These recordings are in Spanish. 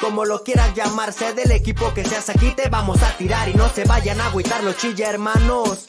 Como lo quieras llamarse del equipo que seas aquí, te vamos a tirar y no se vayan a agüitar los chilla, hermanos.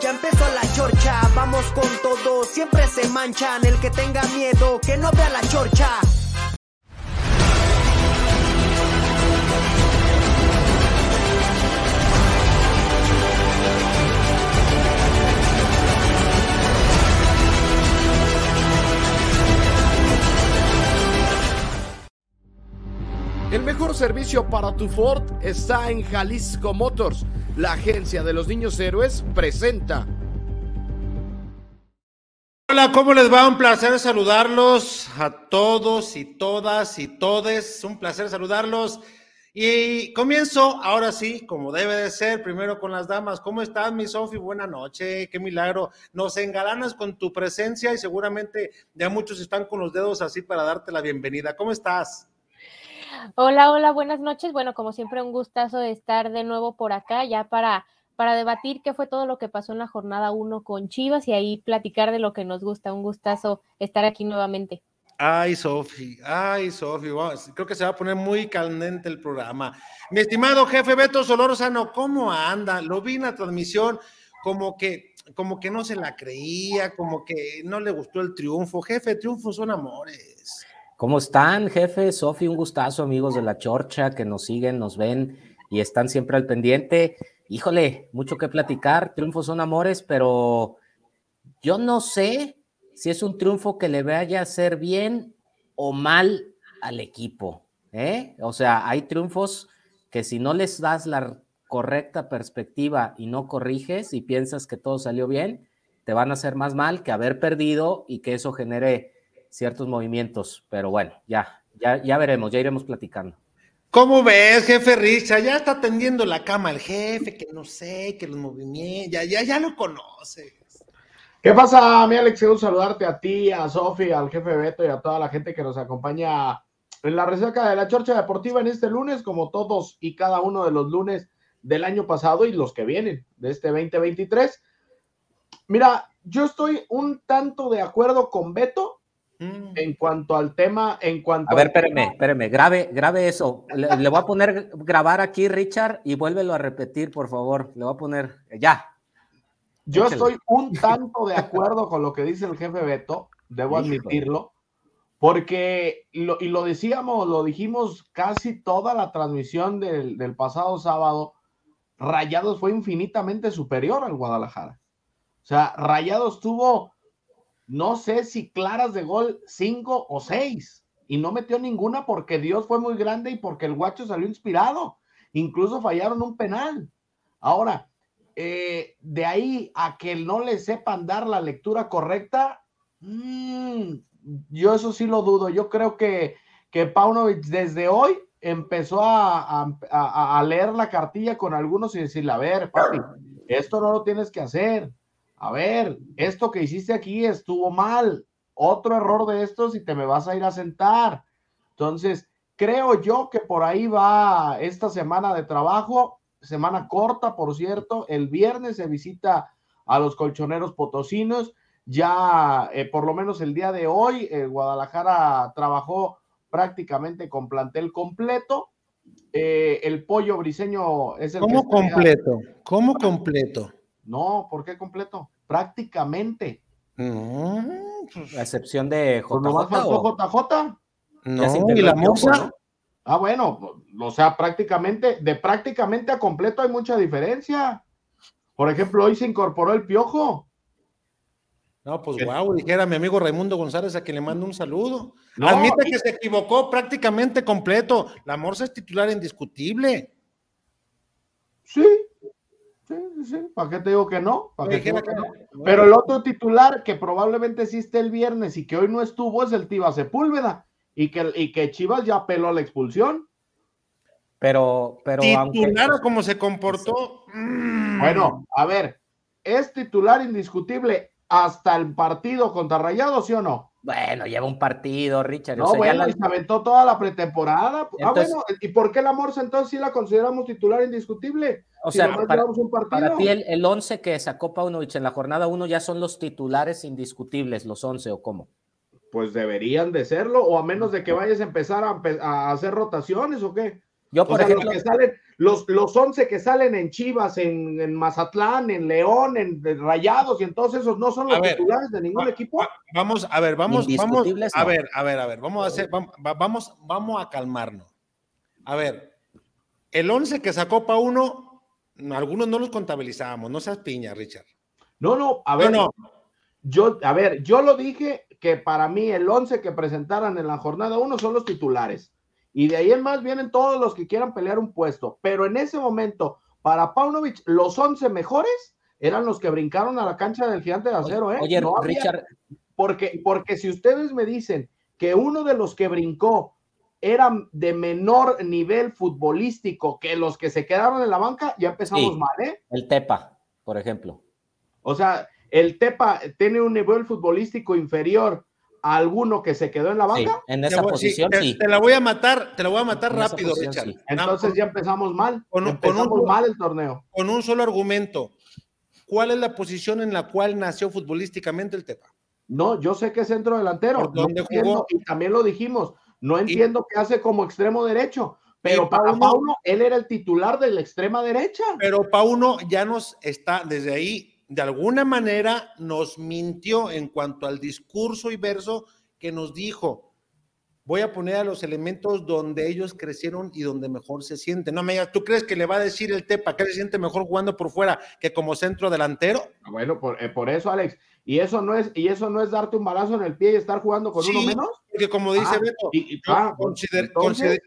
ya empezó la chorcha. Vamos con todo, siempre se manchan. El que tenga miedo, que no vea la chorcha. El mejor servicio para tu Ford está en Jalisco Motors. La agencia de los niños héroes presenta. Hola, ¿cómo les va? Un placer saludarlos a todos y todas y todes. Un placer saludarlos. Y comienzo, ahora sí, como debe de ser, primero con las damas. ¿Cómo estás, mi Sofi? Buena noche, qué milagro. Nos engalanas con tu presencia y seguramente ya muchos están con los dedos así para darte la bienvenida. ¿Cómo estás? Hola, hola, buenas noches. Bueno, como siempre, un gustazo de estar de nuevo por acá, ya para, para debatir qué fue todo lo que pasó en la jornada 1 con Chivas y ahí platicar de lo que nos gusta. Un gustazo estar aquí nuevamente. Ay, Sofi, ay, Sofi, creo que se va a poner muy candente el programa. Mi estimado jefe Beto Solorzano, ¿cómo anda? Lo vi en la transmisión como que, como que no se la creía, como que no le gustó el triunfo. Jefe, triunfos son amores. ¿Cómo están, jefe? Sofi, un gustazo, amigos de la Chorcha, que nos siguen, nos ven y están siempre al pendiente. Híjole, mucho que platicar, triunfos son amores, pero yo no sé si es un triunfo que le vaya a hacer bien o mal al equipo. ¿eh? O sea, hay triunfos que si no les das la correcta perspectiva y no corriges y piensas que todo salió bien, te van a hacer más mal que haber perdido y que eso genere ciertos movimientos. Pero bueno, ya, ya, ya veremos, ya iremos platicando. ¿Cómo ves, jefe Richa? Ya está tendiendo la cama el jefe, que no sé, que los movimientos, ya, ya, ya lo conoce. ¿Qué pasa, mi Alex? Quiero saludarte a ti, a Sofi, al jefe Beto y a toda la gente que nos acompaña en la resaca de la Chorcha Deportiva en este lunes, como todos y cada uno de los lunes del año pasado y los que vienen de este 2023. Mira, yo estoy un tanto de acuerdo con Beto mm. en cuanto al tema, en cuanto a ver, espéreme, espéreme, grabe, grabe eso. Le, le, voy a poner grabar aquí, Richard, y vuélvelo a repetir, por favor. Le voy a poner ya. Yo Échale. estoy un tanto de acuerdo con lo que dice el jefe Beto, debo admitirlo, porque, lo, y lo decíamos, lo dijimos casi toda la transmisión del, del pasado sábado, Rayados fue infinitamente superior al Guadalajara. O sea, Rayados tuvo, no sé si claras de gol, cinco o seis, y no metió ninguna porque Dios fue muy grande y porque el guacho salió inspirado. Incluso fallaron un penal. Ahora, eh, de ahí a que no le sepan dar la lectura correcta, mmm, yo eso sí lo dudo. Yo creo que, que Paunovic desde hoy empezó a, a, a, leer la cartilla con algunos y decirle, a ver, papi, esto no lo tienes que hacer. A ver, esto que hiciste aquí estuvo mal. Otro error de estos y te me vas a ir a sentar. Entonces, creo yo que por ahí va esta semana de trabajo semana corta, por cierto. El viernes se visita a los colchoneros potosinos. Ya, eh, por lo menos el día de hoy, eh, Guadalajara trabajó prácticamente con plantel completo. Eh, el pollo briseño es el. ¿Cómo completo? ¿Cómo completo? No, ¿por qué completo? Prácticamente. No. A excepción de JJ. ¿No faltó JJ? No, ¿y la moza? Ah, bueno, o sea, prácticamente, de prácticamente a completo hay mucha diferencia. Por ejemplo, hoy se incorporó el Piojo. No, pues guau, dijera mi amigo Raimundo González a quien le mando un saludo. Admite que se equivocó prácticamente completo. La Morsa es titular indiscutible. Sí, sí, sí. ¿Para qué te digo que no? Pero el otro titular que probablemente existe el viernes y que hoy no estuvo es el Tiba Sepúlveda y que, y que Chivas ya peló la expulsión. Pero, pero titular aunque... como se comportó. Mm. Bueno, a ver, es titular indiscutible hasta el partido contra Rayados, ¿sí o no? Bueno, lleva un partido, Richard. No, bueno, y se aventó toda la pretemporada. ah, bueno, ¿y por qué la Morsa entonces sí la consideramos titular indiscutible? O sea, para, para, ti el, el 11 que sacó Paunovic en la jornada 1 ya son los titulares indiscutibles, los 11 o cómo? Pues deberían de serlo, o a menos de que vayas a empezar a, a hacer rotaciones o qué. Yo, por ejemplo, los, que salen, los, los 11 que salen en Chivas, en, en Mazatlán, en León, en, Rayados y en todos esos no son los titulares de ningún equipo. vamos, a ver, vamos, vamos, a ver, a ver, a ver, vamos a hacer, vamos, vamos, vamos a calmarnos. A ver, el 11 que sacó pa uno, algunos no los contabilizábamos, no seas piña, Richard. No, no, a ver, no, yo, a ver, yo lo dije que para mí el 11 que presentaran en la jornada 1 son los titulares y de ahí en más vienen todos los que quieran pelear un puesto. Pero en ese momento, para Paunovic, los 11 mejores eran los que brincaron a la cancha del gigante de acero, ¿eh? Oye, Richard. Porque, porque si ustedes me dicen que uno de los que brincó era de menor nivel futbolístico que los que se quedaron en la banca, ya empezamos mal, ¿eh? El Tepa, por ejemplo. O sea, el Tepa tiene un nivel futbolístico inferior alguno que se quedó en la banca? en esa posición, sí. Te, la voy a matar, te la voy a matar rápido, Richard. Entonces ya empezamos mal. Con, empezamos con un, mal el torneo. Con un solo argumento. ¿Cuál es la posición en la cual nació futbolísticamente el Tepa? No, yo sé que es centro delantero. ¿Dónde jugó? y también lo dijimos. No entiendo qué hace como extremo derecho. Pero para Pauno, él era el titular de la extrema derecha. Pero Pauno ya nos está desde ahí de alguna manera nos mintió en cuanto al discurso y verso que nos dijo, voy a poner a los elementos donde ellos crecieron y donde mejor se sienten. No me digas, ¿tú crees que le va a decir el Tepa que se siente mejor jugando por fuera que como centro delantero? Ah, bueno, por, eh, por eso, Alex. Y eso no es, y eso no es darte un balazo en el pie y estar jugando con uno menos. Porque como dice ah, Beto, ah,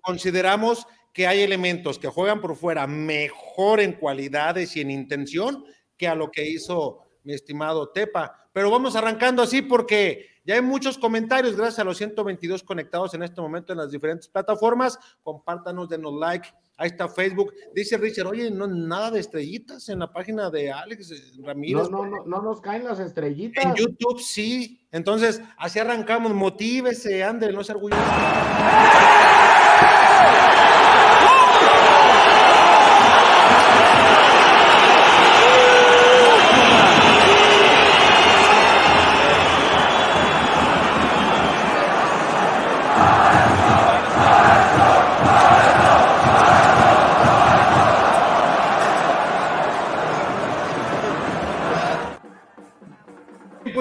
consideramos que hay elementos que juegan por fuera mejor en cualidades y en intención que a lo que hizo mi estimado Tepa. Pero vamos arrancando así porque ya hay muchos comentarios, gracias a los 122 conectados en este momento en las diferentes plataformas. Compártanos, denos like. Ahí está Facebook. Dice Richard, oye, no nada de estrellitas en la página de Alex Ramírez. No, no, no, no nos caen las estrellitas. En YouTube sí. Entonces, así arrancamos. Motívese, André, no se orgulloso.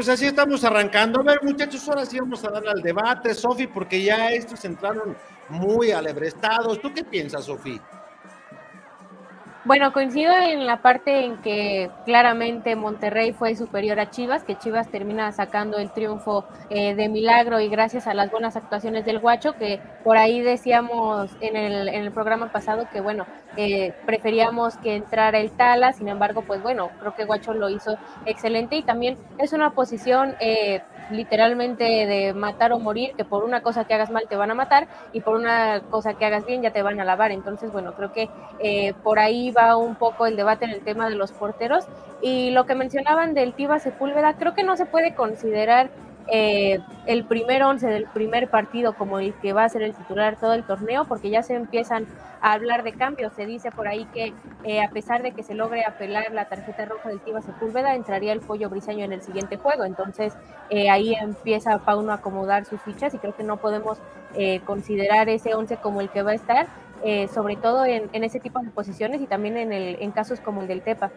Así estamos arrancando. A ver, muchachos, ahora sí vamos a darle al debate, Sofi, porque ya estos entraron muy alebrestados. ¿Tú qué piensas, Sofi? Bueno, coincido en la parte en que claramente Monterrey fue superior a Chivas, que Chivas termina sacando el triunfo eh, de milagro y gracias a las buenas actuaciones del Guacho, que por ahí decíamos en el, en el programa pasado que, bueno, eh, preferíamos que entrara el Tala, sin embargo, pues bueno, creo que Guacho lo hizo excelente y también es una posición eh, literalmente de matar o morir, que por una cosa que hagas mal te van a matar y por una cosa que hagas bien ya te van a lavar. Entonces, bueno, creo que eh, por ahí va un poco el debate en el tema de los porteros. Y lo que mencionaban del Tiva Sepúlveda, creo que no se puede considerar eh, el primer once del primer partido como el que va a ser el titular todo el torneo, porque ya se empiezan a hablar de cambios. Se dice por ahí que eh, a pesar de que se logre apelar la tarjeta roja del Tiva Sepúlveda, entraría el pollo briseño en el siguiente juego. Entonces eh, ahí empieza Pauno a acomodar sus fichas y creo que no podemos considerar ese once como el que va a estar, sobre todo en, en, ese tipo de posiciones y también en, el, en casos como el del Tepa.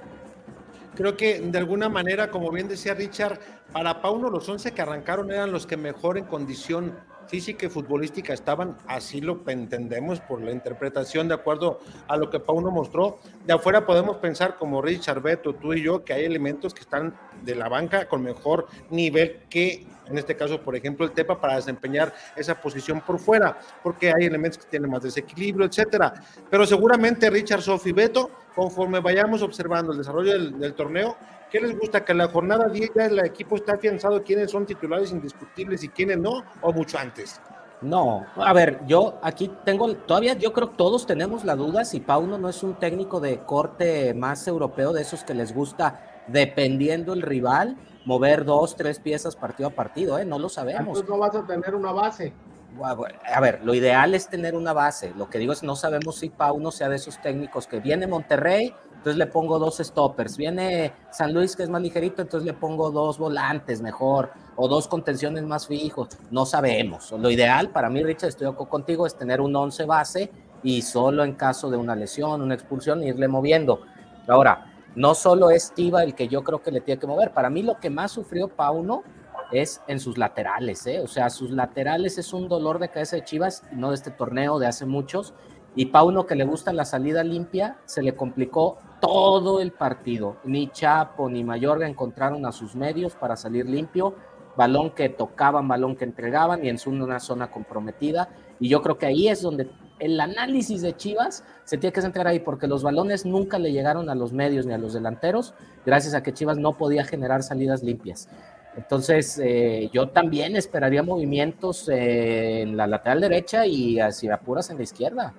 Creo que de alguna manera, como bien decía Richard, para Pauno los 11 que arrancaron eran los que mejor en condición física y futbolística estaban, así lo entendemos por la interpretación de acuerdo a lo que Pauno mostró. De afuera podemos pensar como Richard Beto, tú y yo, que hay elementos que están de la banca con mejor nivel que en este caso, por ejemplo, el Tepa para desempeñar esa posición por fuera, porque hay elementos que tienen más desequilibrio, etcétera. Pero seguramente Richard, Sofi, Beto, conforme vayamos observando el desarrollo del, torneo, ¿Qué les gusta? ¿Que la jornada 10 ya el equipo está afianzado quiénes son titulares indiscutibles y quiénes no? ¿O mucho antes? No, a ver, yo aquí tengo, todavía yo creo que todos tenemos la duda si Pauno no es un técnico de corte más europeo, de esos que les gusta, dependiendo el rival, mover dos, tres piezas partido a partido, ¿eh? No lo sabemos. Entonces no vas a tener una base. A ver, lo ideal es tener una base. Lo que digo es no sabemos si Pauno sea de esos técnicos que viene Monterrey, entonces le pongo dos stoppers. Viene San Luis que es más ligerito, entonces le pongo dos volantes mejor o dos contenciones más fijos. No sabemos. Lo ideal para mí, Richard, estoy contigo, es tener un once base y solo en caso de una lesión, una expulsión, irle moviendo. Ahora, no solo es Tiva el que yo creo que le tiene que mover. Para mí lo que más sufrió Pauno es en sus laterales, ¿eh? O sea, sus laterales es un dolor de cabeza de Chivas, no de este torneo, de hace muchos. Y Pauno, que le gusta la salida limpia, se le complicó todo el partido. Ni Chapo ni Mayorga encontraron a sus medios para salir limpio. Balón que tocaban, balón que entregaban y en una zona comprometida. Y yo creo que ahí es donde el análisis de Chivas se tiene que centrar ahí porque los balones nunca le llegaron a los medios ni a los delanteros, gracias a que Chivas no podía generar salidas limpias. Entonces, eh, yo también esperaría movimientos eh, en la lateral derecha y hacia apuras en la izquierda.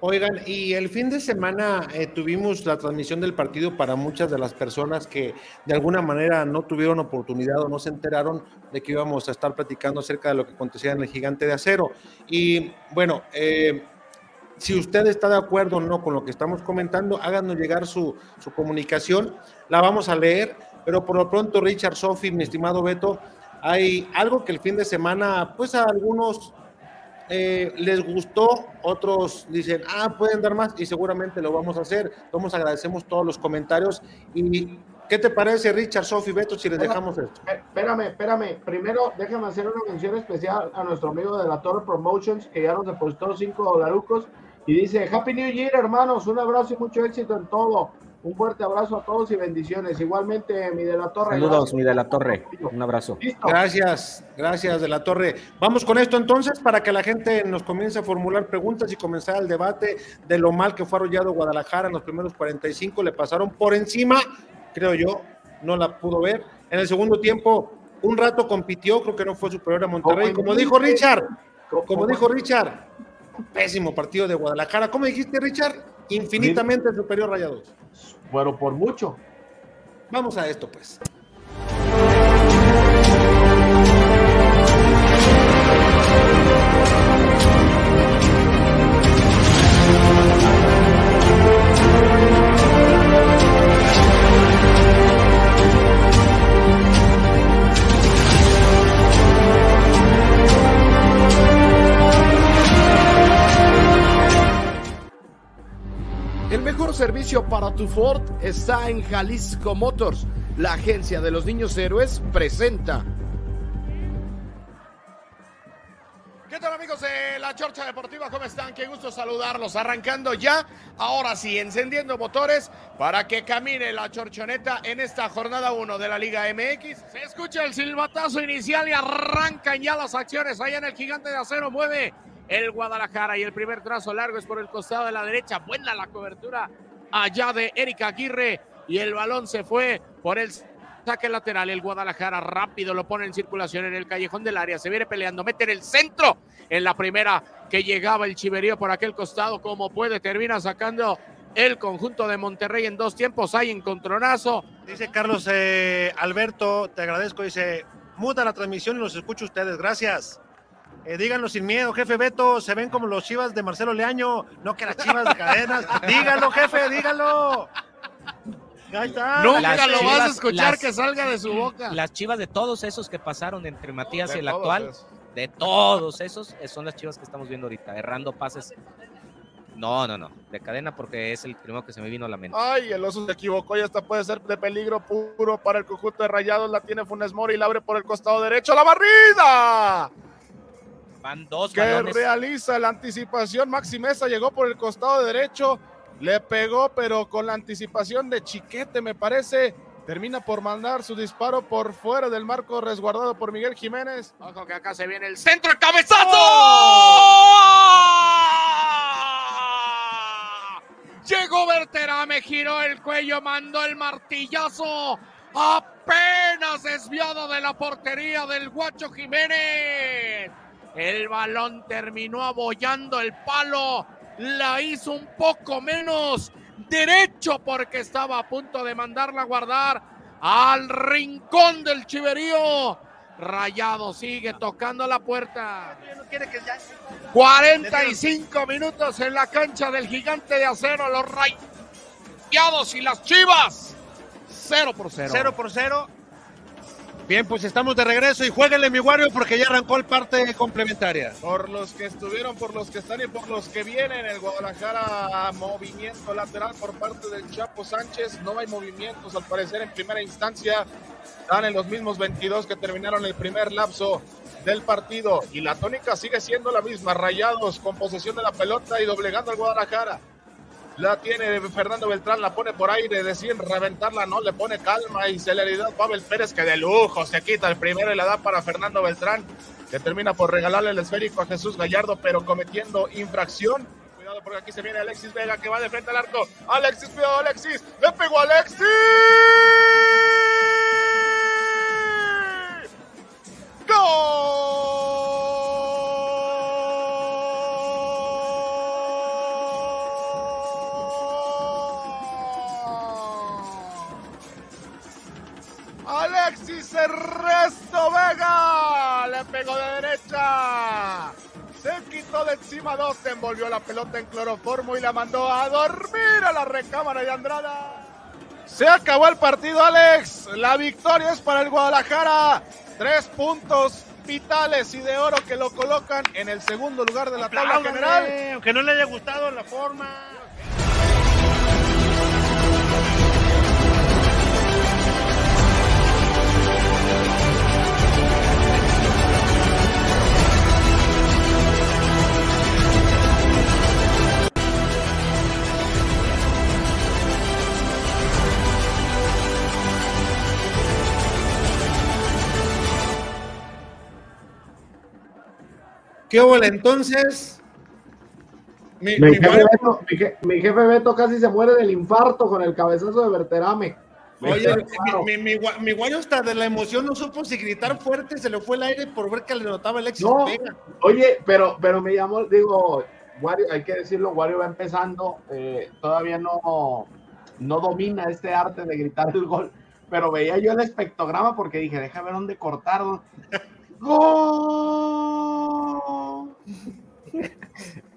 Oigan, y el fin de semana eh, tuvimos la transmisión del partido para muchas de las personas que de alguna manera no tuvieron oportunidad o no se enteraron de que íbamos a estar platicando acerca de lo que acontecía en el gigante de acero. Y bueno, eh, si usted está de acuerdo o no con lo que estamos comentando, háganos llegar su, su comunicación, la vamos a leer, pero por lo pronto, Richard Sofi, mi estimado Beto, hay algo que el fin de semana, pues a algunos eh, les gustó, otros dicen, ah, pueden dar más y seguramente lo vamos a hacer. Vamos, agradecemos todos los comentarios. ¿Y qué te parece, Richard, Sofi, Beto, si les dejamos esto? Espérame, espérame. Primero, déjame hacer una mención especial a nuestro amigo de la Torre Promotions, que ya nos depositó cinco dolarucos y dice, Happy New Year, hermanos, un abrazo y mucho éxito en todo. Un fuerte abrazo a todos y bendiciones. Igualmente, mi de la Torre. Saludos, mi de la Torre. Un abrazo. Gracias, gracias de la Torre. Vamos con esto entonces para que la gente nos comience a formular preguntas y comenzar el debate de lo mal que fue arrollado Guadalajara en los primeros 45. Le pasaron por encima, creo yo, no la pudo ver. En el segundo tiempo, un rato compitió, creo que no fue superior a Monterrey. Como dijo Richard, como dijo Richard, pésimo partido de Guadalajara. ¿Cómo dijiste, Richard? Infinitamente superior Rayados. Bueno, por mucho. Vamos a esto, pues. Mejor servicio para tu Ford está en Jalisco Motors. La agencia de los niños héroes presenta. ¿Qué tal amigos de la Chorcha Deportiva? ¿Cómo están? Qué gusto saludarlos. Arrancando ya, ahora sí, encendiendo motores para que camine la chorchoneta en esta jornada 1 de la Liga MX. Se escucha el silbatazo inicial y arrancan ya las acciones allá en el gigante de acero. Mueve el Guadalajara y el primer trazo largo es por el costado de la derecha. Buena la cobertura allá de Erika Aguirre y el balón se fue por el saque lateral. El Guadalajara rápido lo pone en circulación en el callejón del área. Se viene peleando, mete en el centro en la primera que llegaba el Chiverío por aquel costado. Como puede, termina sacando el conjunto de Monterrey en dos tiempos. Hay encontronazo. Dice Carlos eh, Alberto, te agradezco. Dice, muda la transmisión y los escucho ustedes. Gracias. Eh, díganlo sin miedo, jefe Beto, se ven como los chivas de Marcelo Leaño, no que las chivas de cadenas. díganlo, jefe, díganlo. Ahí está. Nunca lo vas a escuchar que salga de su boca. Las chivas de todos esos que pasaron entre Matías y el actual, de todos esos, son las chivas que estamos viendo ahorita, errando pases. No, no, no, de cadena porque es el primero que se me vino a la mente. Ay, el oso se equivocó y hasta puede ser de peligro puro para el conjunto de Rayados. La tiene Funes Mori y la abre por el costado derecho. ¡La barrida! Van dos que realiza la anticipación. Maxi Mesa llegó por el costado derecho, le pegó, pero con la anticipación de Chiquete, me parece. Termina por mandar su disparo por fuera del marco resguardado por Miguel Jiménez. Ojo que acá se viene el centro, el cabezazo. Llegó Berterame, giró el cuello, mandó el martillazo. Apenas desviado de la portería del Guacho Jiménez. El balón terminó abollando el palo. La hizo un poco menos derecho porque estaba a punto de mandarla a guardar al rincón del chiverío. Rayado sigue tocando la puerta. 45 minutos en la cancha del gigante de acero. Los rayados y las chivas. 0 por 0. 0 por 0. Bien, pues estamos de regreso y jueguenle mi Wario porque ya arrancó el parte complementaria. Por los que estuvieron, por los que están y por los que vienen, el Guadalajara movimiento lateral por parte del Chapo Sánchez. No hay movimientos al parecer en primera instancia. Están en los mismos 22 que terminaron el primer lapso del partido y la tónica sigue siendo la misma. Rayados con posesión de la pelota y doblegando al Guadalajara. La tiene Fernando Beltrán, la pone por aire, deciden reventarla, no, le pone calma y celeridad. Pavel Pérez, que de lujo se quita el primero y la da para Fernando Beltrán, que termina por regalarle el esférico a Jesús Gallardo, pero cometiendo infracción. Cuidado porque aquí se viene Alexis Vega, que va de frente al arco. Alexis, cuidado, Alexis, le pegó Alexis. ¡Gol! Alexis Ernesto Vega le pegó de derecha. Se quitó de encima dos, se envolvió la pelota en cloroformo y la mandó a dormir a la recámara de Andrada. Se acabó el partido, Alex. La victoria es para el Guadalajara. Tres puntos vitales y de oro que lo colocan en el segundo lugar de la tabla general. Aunque no le haya gustado la forma. ¿Qué hubo entonces? Mi, jefe Beto, casi se muere del infarto con el cabezazo de Berterame. Oye, mi, mi, mi, guayo hasta de la emoción no supo si gritar fuerte, se le fue el aire por ver que le notaba el éxito. Oye, pero, pero me llamó, digo, Wario, hay que decirlo, Wario va empezando, eh, todavía no, no domina este arte de gritar el gol, pero veía yo el espectrograma porque dije, déjame ver dónde cortar. ¡Gol!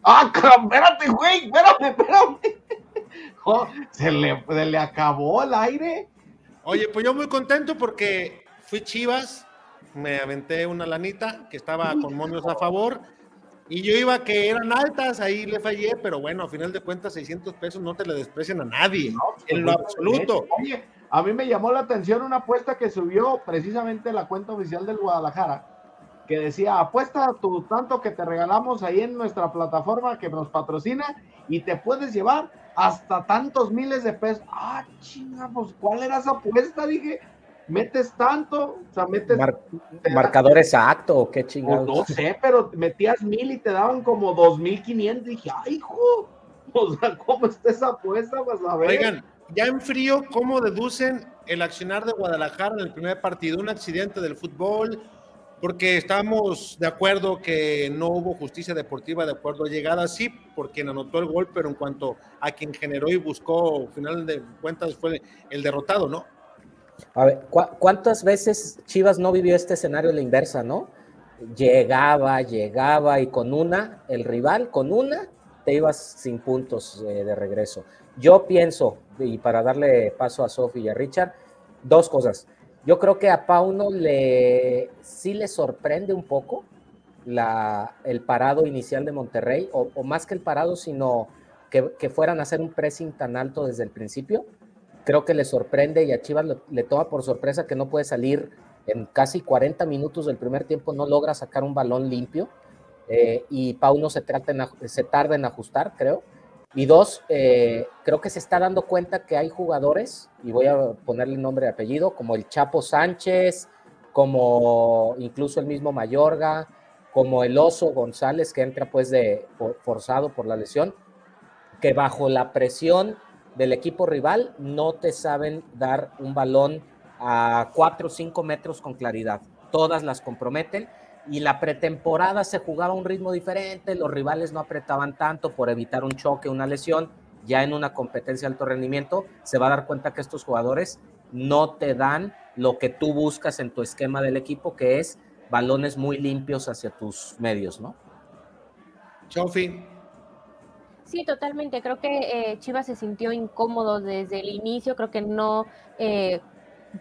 ¡Ah, espérate, güey! ¡Espérate, espérate! se, le, se le acabó el aire. Oye, pues yo muy contento porque fui Chivas, me aventé una lanita que estaba con momios a favor y yo iba que eran altas, ahí le fallé, pero bueno, a final de cuentas 600 pesos no te le desprecian a nadie, pues, en lo absoluto. Oye, a mí me llamó la atención una apuesta que subió precisamente la cuenta oficial del Guadalajara, que decía, apuesta tu tanto que te regalamos ahí en nuestra plataforma que nos patrocina y te puedes llevar hasta tantos miles de pesos. Ah, chinga, pues, ¿cuál era esa apuesta? Dije, metes tanto, o sea, metes... ¿Marcador exacto o qué chingados? no sé, pero metías mil y te daban como dos mil quinientos. Dije, ay, hijo, o sea, ¿cómo está esa apuesta? Pues a ver. Oigan, ya en frío, ¿cómo deducen el accionar de Guadalajara en el primer partido? ¿Un accidente del fútbol? Porque estamos de acuerdo que no hubo justicia deportiva de acuerdo a llegada, sí, por quien anotó el gol, pero en cuanto a quien generó y buscó, final de cuentas, fue el derrotado, ¿no? A ver, ¿cuántas veces Chivas no vivió este escenario de la inversa, no? Llegaba, llegaba y con una, el rival, con una, te ibas sin puntos eh, de regreso. Yo pienso, y para darle paso a Sofi y a Richard, dos cosas. Yo creo que a Pauno le sí le sorprende un poco el parado inicial de Monterrey, o, más que el parado, sino que, fueran a hacer un pressing tan alto desde el principio. Creo que le sorprende y a Chivas le, toma por sorpresa que no puede salir en casi 40 minutos del primer tiempo, no logra sacar un balón limpio. eh, y Pauno se, trata se tarda en ajustar, creo. Y dos, eh, creo que se está dando cuenta que hay jugadores, y voy a ponerle nombre y apellido, como el Chapo Sánchez, como incluso el mismo Mayorga, como el Oso González, que entra pues de forzado por la lesión, que bajo la presión del equipo rival no te saben dar un balón a 4 o 5 metros con claridad. Todas las comprometen y la pretemporada se jugaba a un ritmo diferente, los rivales no apretaban tanto por evitar un choque, una lesión. Ya en una competencia de alto rendimiento se va a dar cuenta que estos jugadores no te dan lo que tú buscas en tu esquema del equipo, que es balones muy limpios hacia tus medios, ¿no? Chofi. Sí, totalmente. Creo que eh, Chivas se sintió incómodo desde el inicio. Creo que no eh,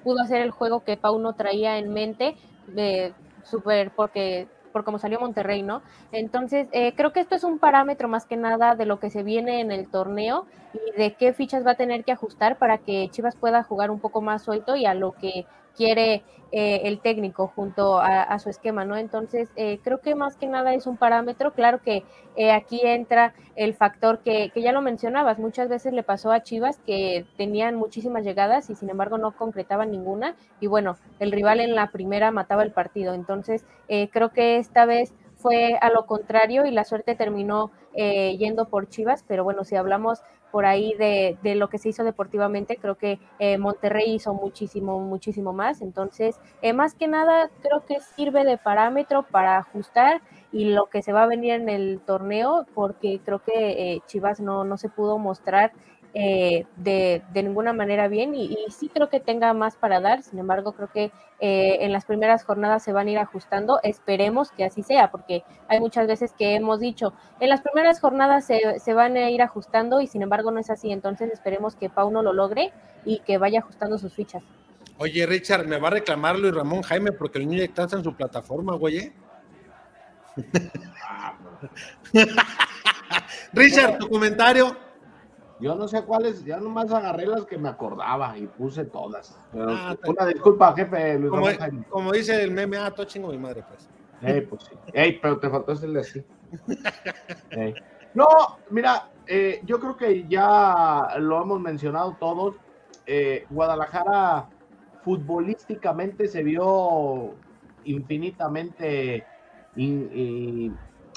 pudo hacer el juego que Pauno traía en mente. Eh, súper porque por cómo salió Monterrey, ¿no? Entonces, eh, creo que esto es un parámetro más que nada de lo que se viene en el torneo y de qué fichas va a tener que ajustar para que Chivas pueda jugar un poco más suelto y a lo que quiere eh, el técnico junto a, su esquema, ¿no? Entonces, eh, creo que más que nada es un parámetro. Claro que aquí entra el factor que, que, ya lo mencionabas, muchas veces le pasó a Chivas que tenían muchísimas llegadas y sin embargo no concretaban ninguna y bueno, el rival en la primera mataba el partido. Entonces, creo que esta vez fue a lo contrario y la suerte terminó eh, yendo por Chivas, pero bueno, si hablamos por ahí de, lo que se hizo deportivamente, creo que eh, Monterrey hizo muchísimo, muchísimo más, entonces, eh, más que nada, creo que sirve de parámetro para ajustar y lo que se va a venir en el torneo, porque creo que Chivas no, no se pudo mostrar eh, de, ninguna manera bien y, sí creo que tenga más para dar, sin embargo creo que eh, en las primeras jornadas se van a ir ajustando, esperemos que así sea, porque hay muchas veces que hemos dicho, en las primeras jornadas se, van a ir ajustando y sin embargo no es así, entonces esperemos que Pauno lo logre y que vaya ajustando sus fichas. Oye Richard, me va a reclamar Luis Ramón Jaime porque el niño está en su plataforma, güey. ¿eh? Richard, tu comentario. Yo no sé cuáles, ya nomás agarré las que me acordaba y puse todas. Ah, una disculpa, jefe. Luis como, como, dice el meme, ah, todo chingo mi madre, pues. Ey, pues sí. Ey, pero te faltó hacerle así. No, mira, eh, yo creo que ya lo hemos mencionado todos. Eh, Guadalajara futbolísticamente se vio infinitamente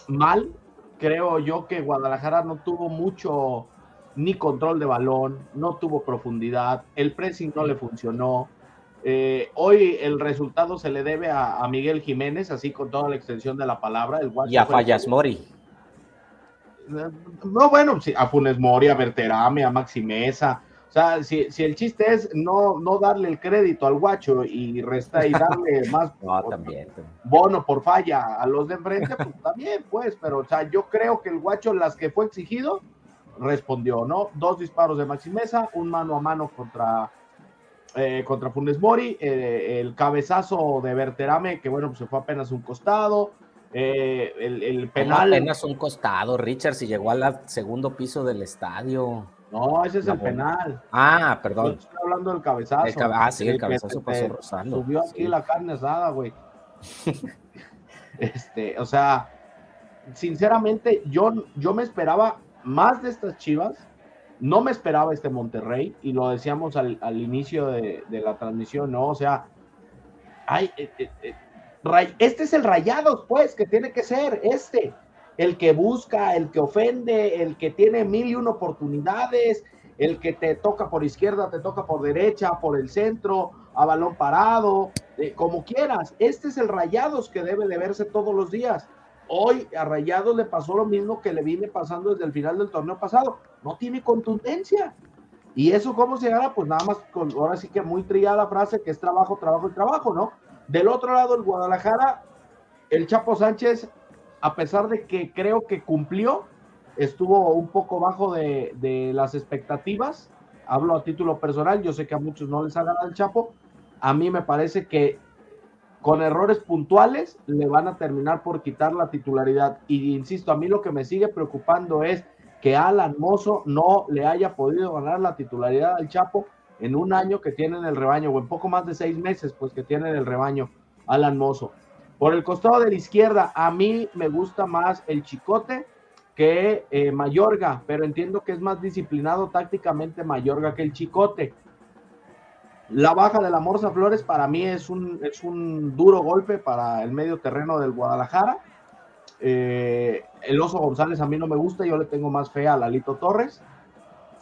mal. Creo yo que Guadalajara no tuvo mucho ni control de balón, no tuvo profundidad, el pressing no le funcionó. Eh, hoy el resultado se le debe a, Miguel Jiménez, así con toda la extensión de la palabra. El y a Fallas Mori. No, bueno, a Funes Mori, a Berterame, a Maxi Mesa. O sea, si, el chiste es no, no darle el crédito al guacho y resta y darle más bono por falla a los de enfrente, pues también, pues, pero o sea, yo creo que el guacho, las que fue exigido, respondió, ¿no? Dos disparos de Maxi Mesa, un mano a mano contra, eh, contra Funes Mori, eh, el cabezazo de Berterame, que bueno, pues se fue apenas un costado, eh, el, penal. Apenas un costado, Richard, si llegó al segundo piso del estadio. No, ese es el penal. Ah, perdón. estoy hablando del cabezazo. ah, sí, el, cabezazo pasó rozando. Subió aquí la carne asada, güey. este, o sea, sinceramente, yo, yo me esperaba más de estas Chivas. No me esperaba este Monterrey y lo decíamos al, inicio de, la transmisión, ¿no? O sea, hay, eh, eh, eh, este es el Rayados, pues, que tiene que ser este, el que busca, el que ofende, el que tiene mil y una oportunidades, el que te toca por izquierda, te toca por derecha, por el centro, a balón parado, como quieras. Este es el Rayados que debe de verse todos los días. Hoy a Rayados le pasó lo mismo que le viene pasando desde el final del torneo pasado. No tiene contundencia. ¿Y eso cómo se hará? Pues nada más, con, ahora sí que muy trillada la frase que es trabajo, trabajo y trabajo, ¿no? Del otro lado, el Guadalajara, el Chapo Sánchez, a pesar de que creo que cumplió, estuvo un poco bajo de, de las expectativas. Hablo a título personal, yo sé que a muchos no les hagan al Chapo. A mí me parece que con errores puntuales le van a terminar por quitar la titularidad. Y insisto, a mí lo que me sigue preocupando es que Alan Mozo no le haya podido ganar la titularidad al Chapo en un año que tiene en el rebaño, o en poco más de seis meses, pues que tiene en el rebaño Alan Mozo. Por el costado de la izquierda, a mí me gusta más el Chicote que eh, Mayorga, pero entiendo que es más disciplinado tácticamente Mayorga que el Chicote. La baja de la Morza Flores para mí es un, es un duro golpe para el medio terreno del Guadalajara. Eh, el Oso González a mí no me gusta, yo le tengo más fe a Lalito Torres.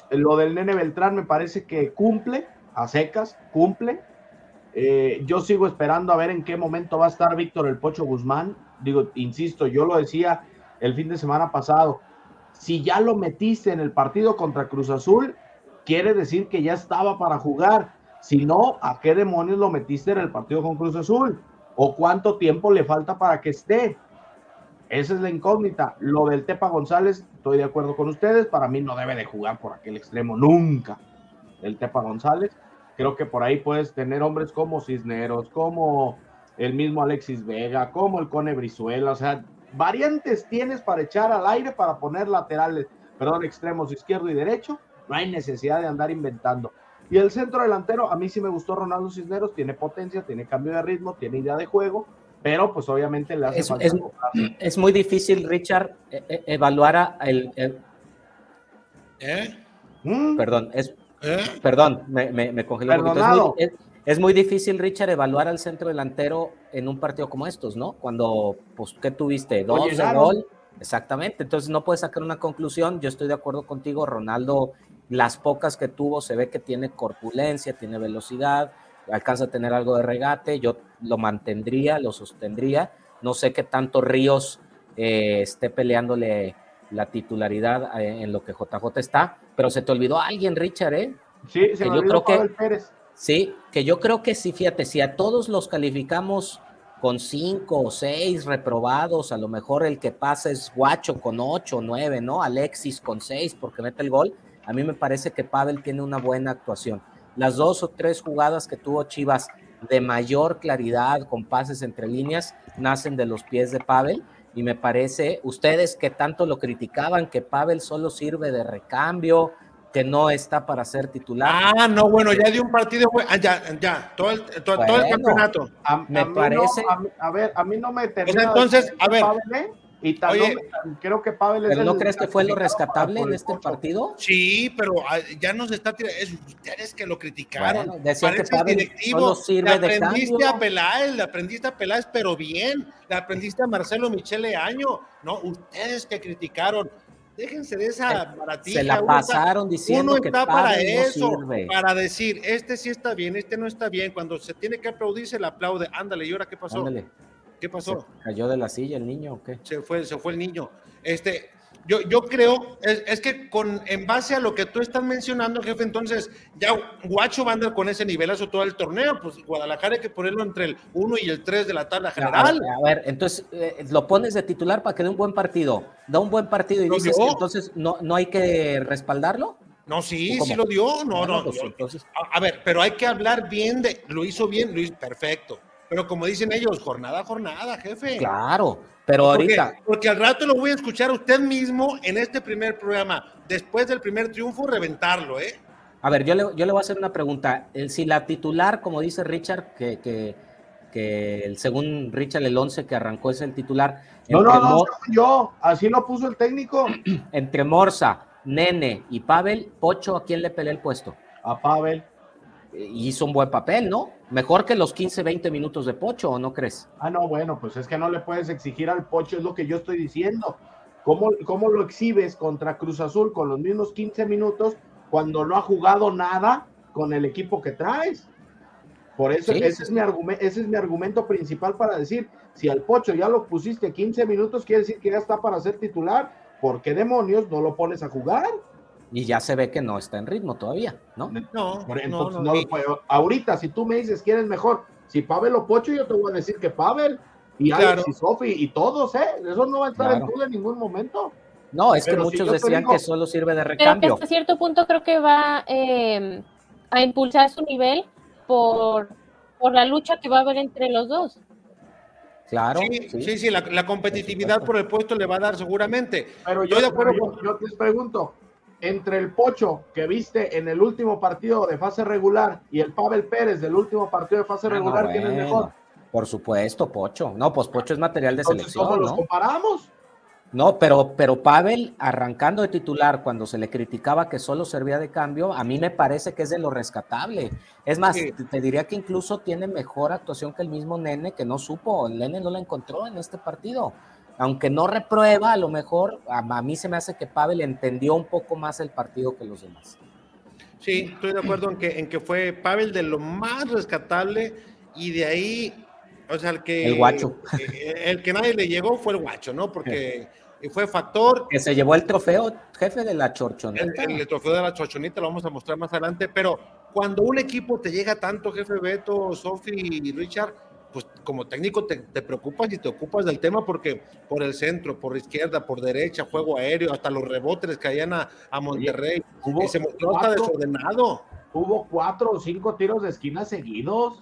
Lo del Nene Beltrán me parece que cumple, a secas, cumple. Eh, yo sigo esperando a ver en qué momento va a estar Víctor el Pocho Guzmán. Digo, insisto, yo lo decía el fin de semana pasado. Si ya lo metiste en el partido contra Cruz Azul, quiere decir que ya estaba para jugar. Si no, ¿a qué demonios lo metiste en el partido con Cruz Azul? ¿O cuánto tiempo le falta para que esté? Esa es la incógnita. Lo del Tepa González, estoy de acuerdo con ustedes. Para mí no debe de jugar por aquel extremo nunca. El Tepa González. Creo que por ahí puedes tener hombres como Cisneros, como el mismo Alexis Vega, como el Cone Brizuela. O sea, variantes tienes para echar al aire, para poner laterales, perdón, extremos izquierdo y derecho. No hay necesidad de andar inventando. Y el centro delantero, a mí sí me gustó Ronaldo Cisneros, tiene potencia, tiene cambio de ritmo, tiene idea de juego, pero pues obviamente le hace es, falta. Es, es, muy difícil, Richard, e, e, evaluar a el, el... ¿Eh? ¿Mm? Perdón, es, ¿Eh? perdón, me, me, me congeló un poquito. Es muy, es muy difícil, Richard, evaluar al centro delantero en un partido como estos, ¿no? Cuando, pues, ¿qué tuviste? Dos de gol. Exactamente, entonces no puedes sacar una conclusión. Yo estoy de acuerdo contigo, Ronaldo, las pocas que tuvo, se ve que tiene corpulencia, tiene velocidad, alcanza a tener algo de regate. Yo lo mantendría, lo sostendría. No sé qué tanto Ríos eh, esté peleándole la titularidad eh, en lo que JJ está, pero se te olvidó alguien, Richard, ¿eh? Sí, se que me yo creo que Pérez. Sí, que yo creo que sí, fíjate, si a todos los calificamos con cinco o seis reprobados, a lo mejor el que pasa es Guacho con ocho o nueve, ¿no? Alexis con seis porque mete el gol. A mí me parece que Pavel tiene una buena actuación. Las dos o tres jugadas que tuvo Chivas de mayor claridad, con pases entre líneas, nacen de los pies de Pavel. Y me parece, ustedes que tanto lo criticaban, que Pavel solo sirve de recambio, que no está para ser titular. Ah, no, bueno, ya dio un partido, ah, ya, ya, todo el, todo, bueno, todo el campeonato. A, me a parece. No, a, a, ver, a mí no me termina. Pues entonces, a ver. Pavel, ¿eh? Y tal, Oye, no, creo que Pavel ¿Pero no crees que fue lo rescatable en este partido? Sí, pero ah, ya nos está tirando. Es ustedes que lo criticaron. Bueno, decían que Pavel directivo. solo sirve le aprendiste de a Peláez, le aprendiste a Peláez, pero bien. Le aprendiste a Marcelo Michele Año. No, ustedes que criticaron déjense de esa baratija. Se la pasaron uno, diciendo uno que está para Pavel eso, no sirve. para decir, este sí está bien, este no está bien. Cuando se tiene que aplaudir, se le aplaude. Ándale, ¿y ahora qué pasó? Ándale. ¿Qué pasó? ¿Se cayó de la silla el niño o qué? Se fue, se fue el niño. Este, yo, yo creo, es, es, que con, en base a lo que tú estás mencionando, jefe, entonces ya Guacho va a andar con ese nivelazo todo el torneo, pues Guadalajara hay que ponerlo entre el 1 y el 3 de la tabla general. A ver, a ver entonces eh, lo pones de titular para que dé un buen partido, da un buen partido y ¿Lo dices dio? que entonces no, no hay que respaldarlo. No, sí, sí lo dio. No, no. pues yo- entonces- a, a ver, pero hay que hablar bien de. Lo hizo bien, hizo perfecto. Pero como dicen ellos, jornada a jornada, jefe. Claro, pero Porque, ahorita, porque al rato lo voy a escuchar a usted mismo en este primer programa, después del primer triunfo, reventarlo, ¿eh? a ver, yo le, yo le voy a hacer una pregunta. El- Si la titular, como dice Richard, que, que, que el, según Richard el 11 que arrancó es el titular, No, no, no, yo, así lo puso el técnico entre Morsa, Nene y Pavel, Pocho, ¿a quién le pelea el puesto? a Pavel. Hizo un buen papel, ¿no? Mejor que los 15, 20 minutos de Pocho, ¿o no crees? Ah, no, bueno, pues es que no le puedes exigir al Pocho, es lo que yo estoy diciendo. ¿Cómo, cómo lo exhibes contra Cruz Azul con los mismos 15 minutos cuando no ha jugado nada con el equipo que traes? Por eso, Sí. ese, es mi argumento, ese es mi argumento principal para decir, si al Pocho ya lo pusiste 15 minutos, quiere decir que ya está para ser titular. ¿Por qué demonios no lo pones a jugar? Y ya se ve que no está en ritmo todavía, ¿no? No, Por- no, entonces, no, no puedo- ahorita, si tú me dices quién es mejor, si Pavel o Pocho, yo te voy a decir que Pavel y Claro. Alex y Sofi y todos, ¿eh? Eso no va a estar Claro. en duda en ningún momento. No, es que Pero muchos decían digo- que solo sirve de Pero que recambio. hasta cierto punto creo que va eh, a impulsar su nivel por, por la lucha que va a haber entre los dos. Claro. Sí, sí, sí, la, la competitividad por el puesto le va a dar seguramente. Pero yo, de acuerdo yo, yo te pregunto, entre el Pocho que viste en el último partido de fase regular y el Pavel Pérez del último partido de fase Ah, no, regular, ¿quién es mejor? Por supuesto, Pocho. No, pues Pocho es material de selección. ¿Cómo los comparamos? No, pero, pero Pavel, arrancando de titular cuando se le criticaba que solo servía de cambio, a mí me parece que es de lo rescatable. Es más, te, diría que incluso tiene mejor actuación que el mismo Nene, que no supo. El Nene no la encontró en este partido. Aunque no reprueba, a lo mejor a, mí se me hace que Pavel entendió un poco más el partido que los demás. Sí, estoy de acuerdo en que, en que fue Pavel de lo más rescatable y de ahí, o sea, el que... El guacho. El, que nadie le llegó fue el guacho, ¿no? Porque fue factor. Que se llevó el trofeo, jefe de la chorchonita. El, trofeo de la chorchonita lo vamos a mostrar más adelante, pero cuando un equipo te llega tanto, jefe Beto, Sofi y Richard, pues como técnico te, preocupas y te ocupas del tema porque por el centro, por izquierda, por derecha, juego aéreo, hasta los rebotes caían a, a Monterrey. y se mostró hasta desordenado. Hubo cuatro o cinco tiros de esquina seguidos.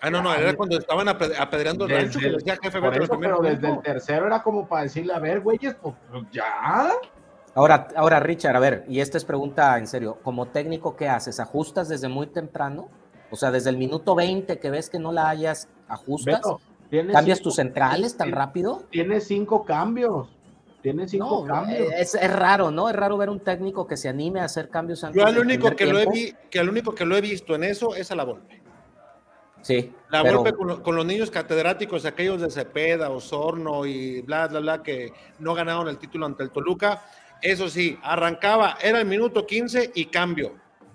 Ah, no, no, era cuando estaban apedreando el rancho, que decía jefe Pero desde el tercero era como para decirle, a ver, güeyes, pues, pues, ya. Ahora, ahora, Richard, a ver, y esta es pregunta en serio, como técnico, ¿qué haces? ¿Ajustas desde muy temprano? O sea, desde el minuto 20 que ves que no la hayas, ajustas. ¿Cambias tus centrales tan rápido? Tiene cinco cambios. Tiene cinco cambios. Es, raro, ¿no? Es raro ver un técnico que se anime a hacer cambios antes Yo al único que lo, he que al único que lo he visto en eso es a la Volpe. Sí. La Volpe con, los niños catedráticos, aquellos de Cepeda, Osorno y bla, bla, bla, que no ganaron el título ante el Toluca. Eso sí, arrancaba, era el minuto 15 y cambio.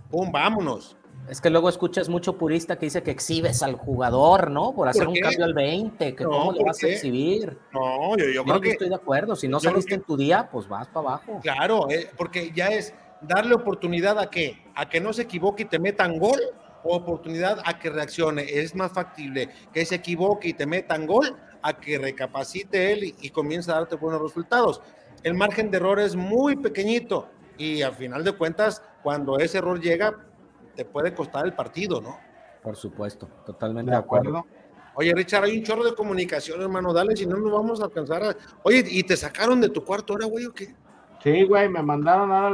¡Pum! Vámonos. Es que luego escuchas mucho purista que dice que exhibes al jugador, ¿no? Por hacer un cambio al 20, que cómo le vas a exhibir. No, yo, yo, creo que. estoy de acuerdo. Si no saliste en tu día, pues vas para abajo. Claro, eh, porque ya es darle oportunidad a que, a que no se equivoque y te metan gol, o oportunidad a que reaccione. Es más factible que se equivoque y te metan gol a que recapacite él y, y comience a darte buenos resultados. El margen de error es muy pequeñito y al final de cuentas, cuando ese error llega, te puede costar el partido, ¿no? Por supuesto, totalmente de acuerdo. Oye, Richard, hay un chorro de comunicación, hermano, dale, si no nos vamos a alcanzar a... Oye, ¿y te sacaron de tu cuarto ahora, güey, o qué? Sí, güey, me mandaron a,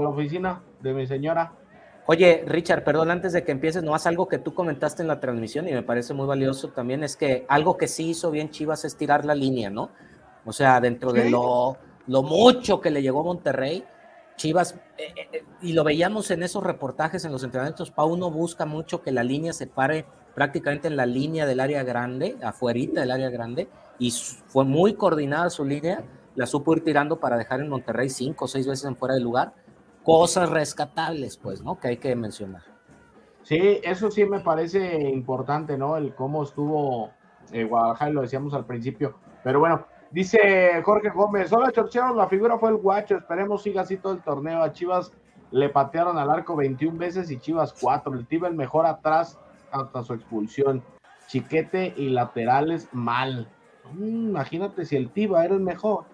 la oficina de mi señora. Oye, Richard, perdón, antes de que empieces, no nomás algo que tú comentaste en la transmisión y me parece muy valioso también es que algo que sí hizo bien Chivas es tirar la línea, ¿no? O sea, dentro de lo, lo mucho que le llegó a Monterrey, Chivas, eh, eh, eh, y lo veíamos en esos reportajes, en los entrenamientos, Pauno busca mucho que la línea se pare prácticamente en la línea del área grande, afuerita del área grande, y fue muy coordinada su línea, la supo ir tirando para dejar en Monterrey cinco o seis veces en fuera de lugar. Cosas rescatables, pues, ¿no? Que hay que mencionar. Sí, eso sí me parece importante, ¿no? El cómo estuvo Guadalajara, lo decíamos al principio. Pero bueno, Dice Jorge Gómez, hola Chorcheros, la figura fue el guacho, esperemos siga así todo el torneo. A Chivas le patearon al arco 21 veces y Chivas 4. El Tiva el mejor atrás hasta su expulsión. Chiquete y laterales mal. Mm, imagínate si el Tiva era el mejor.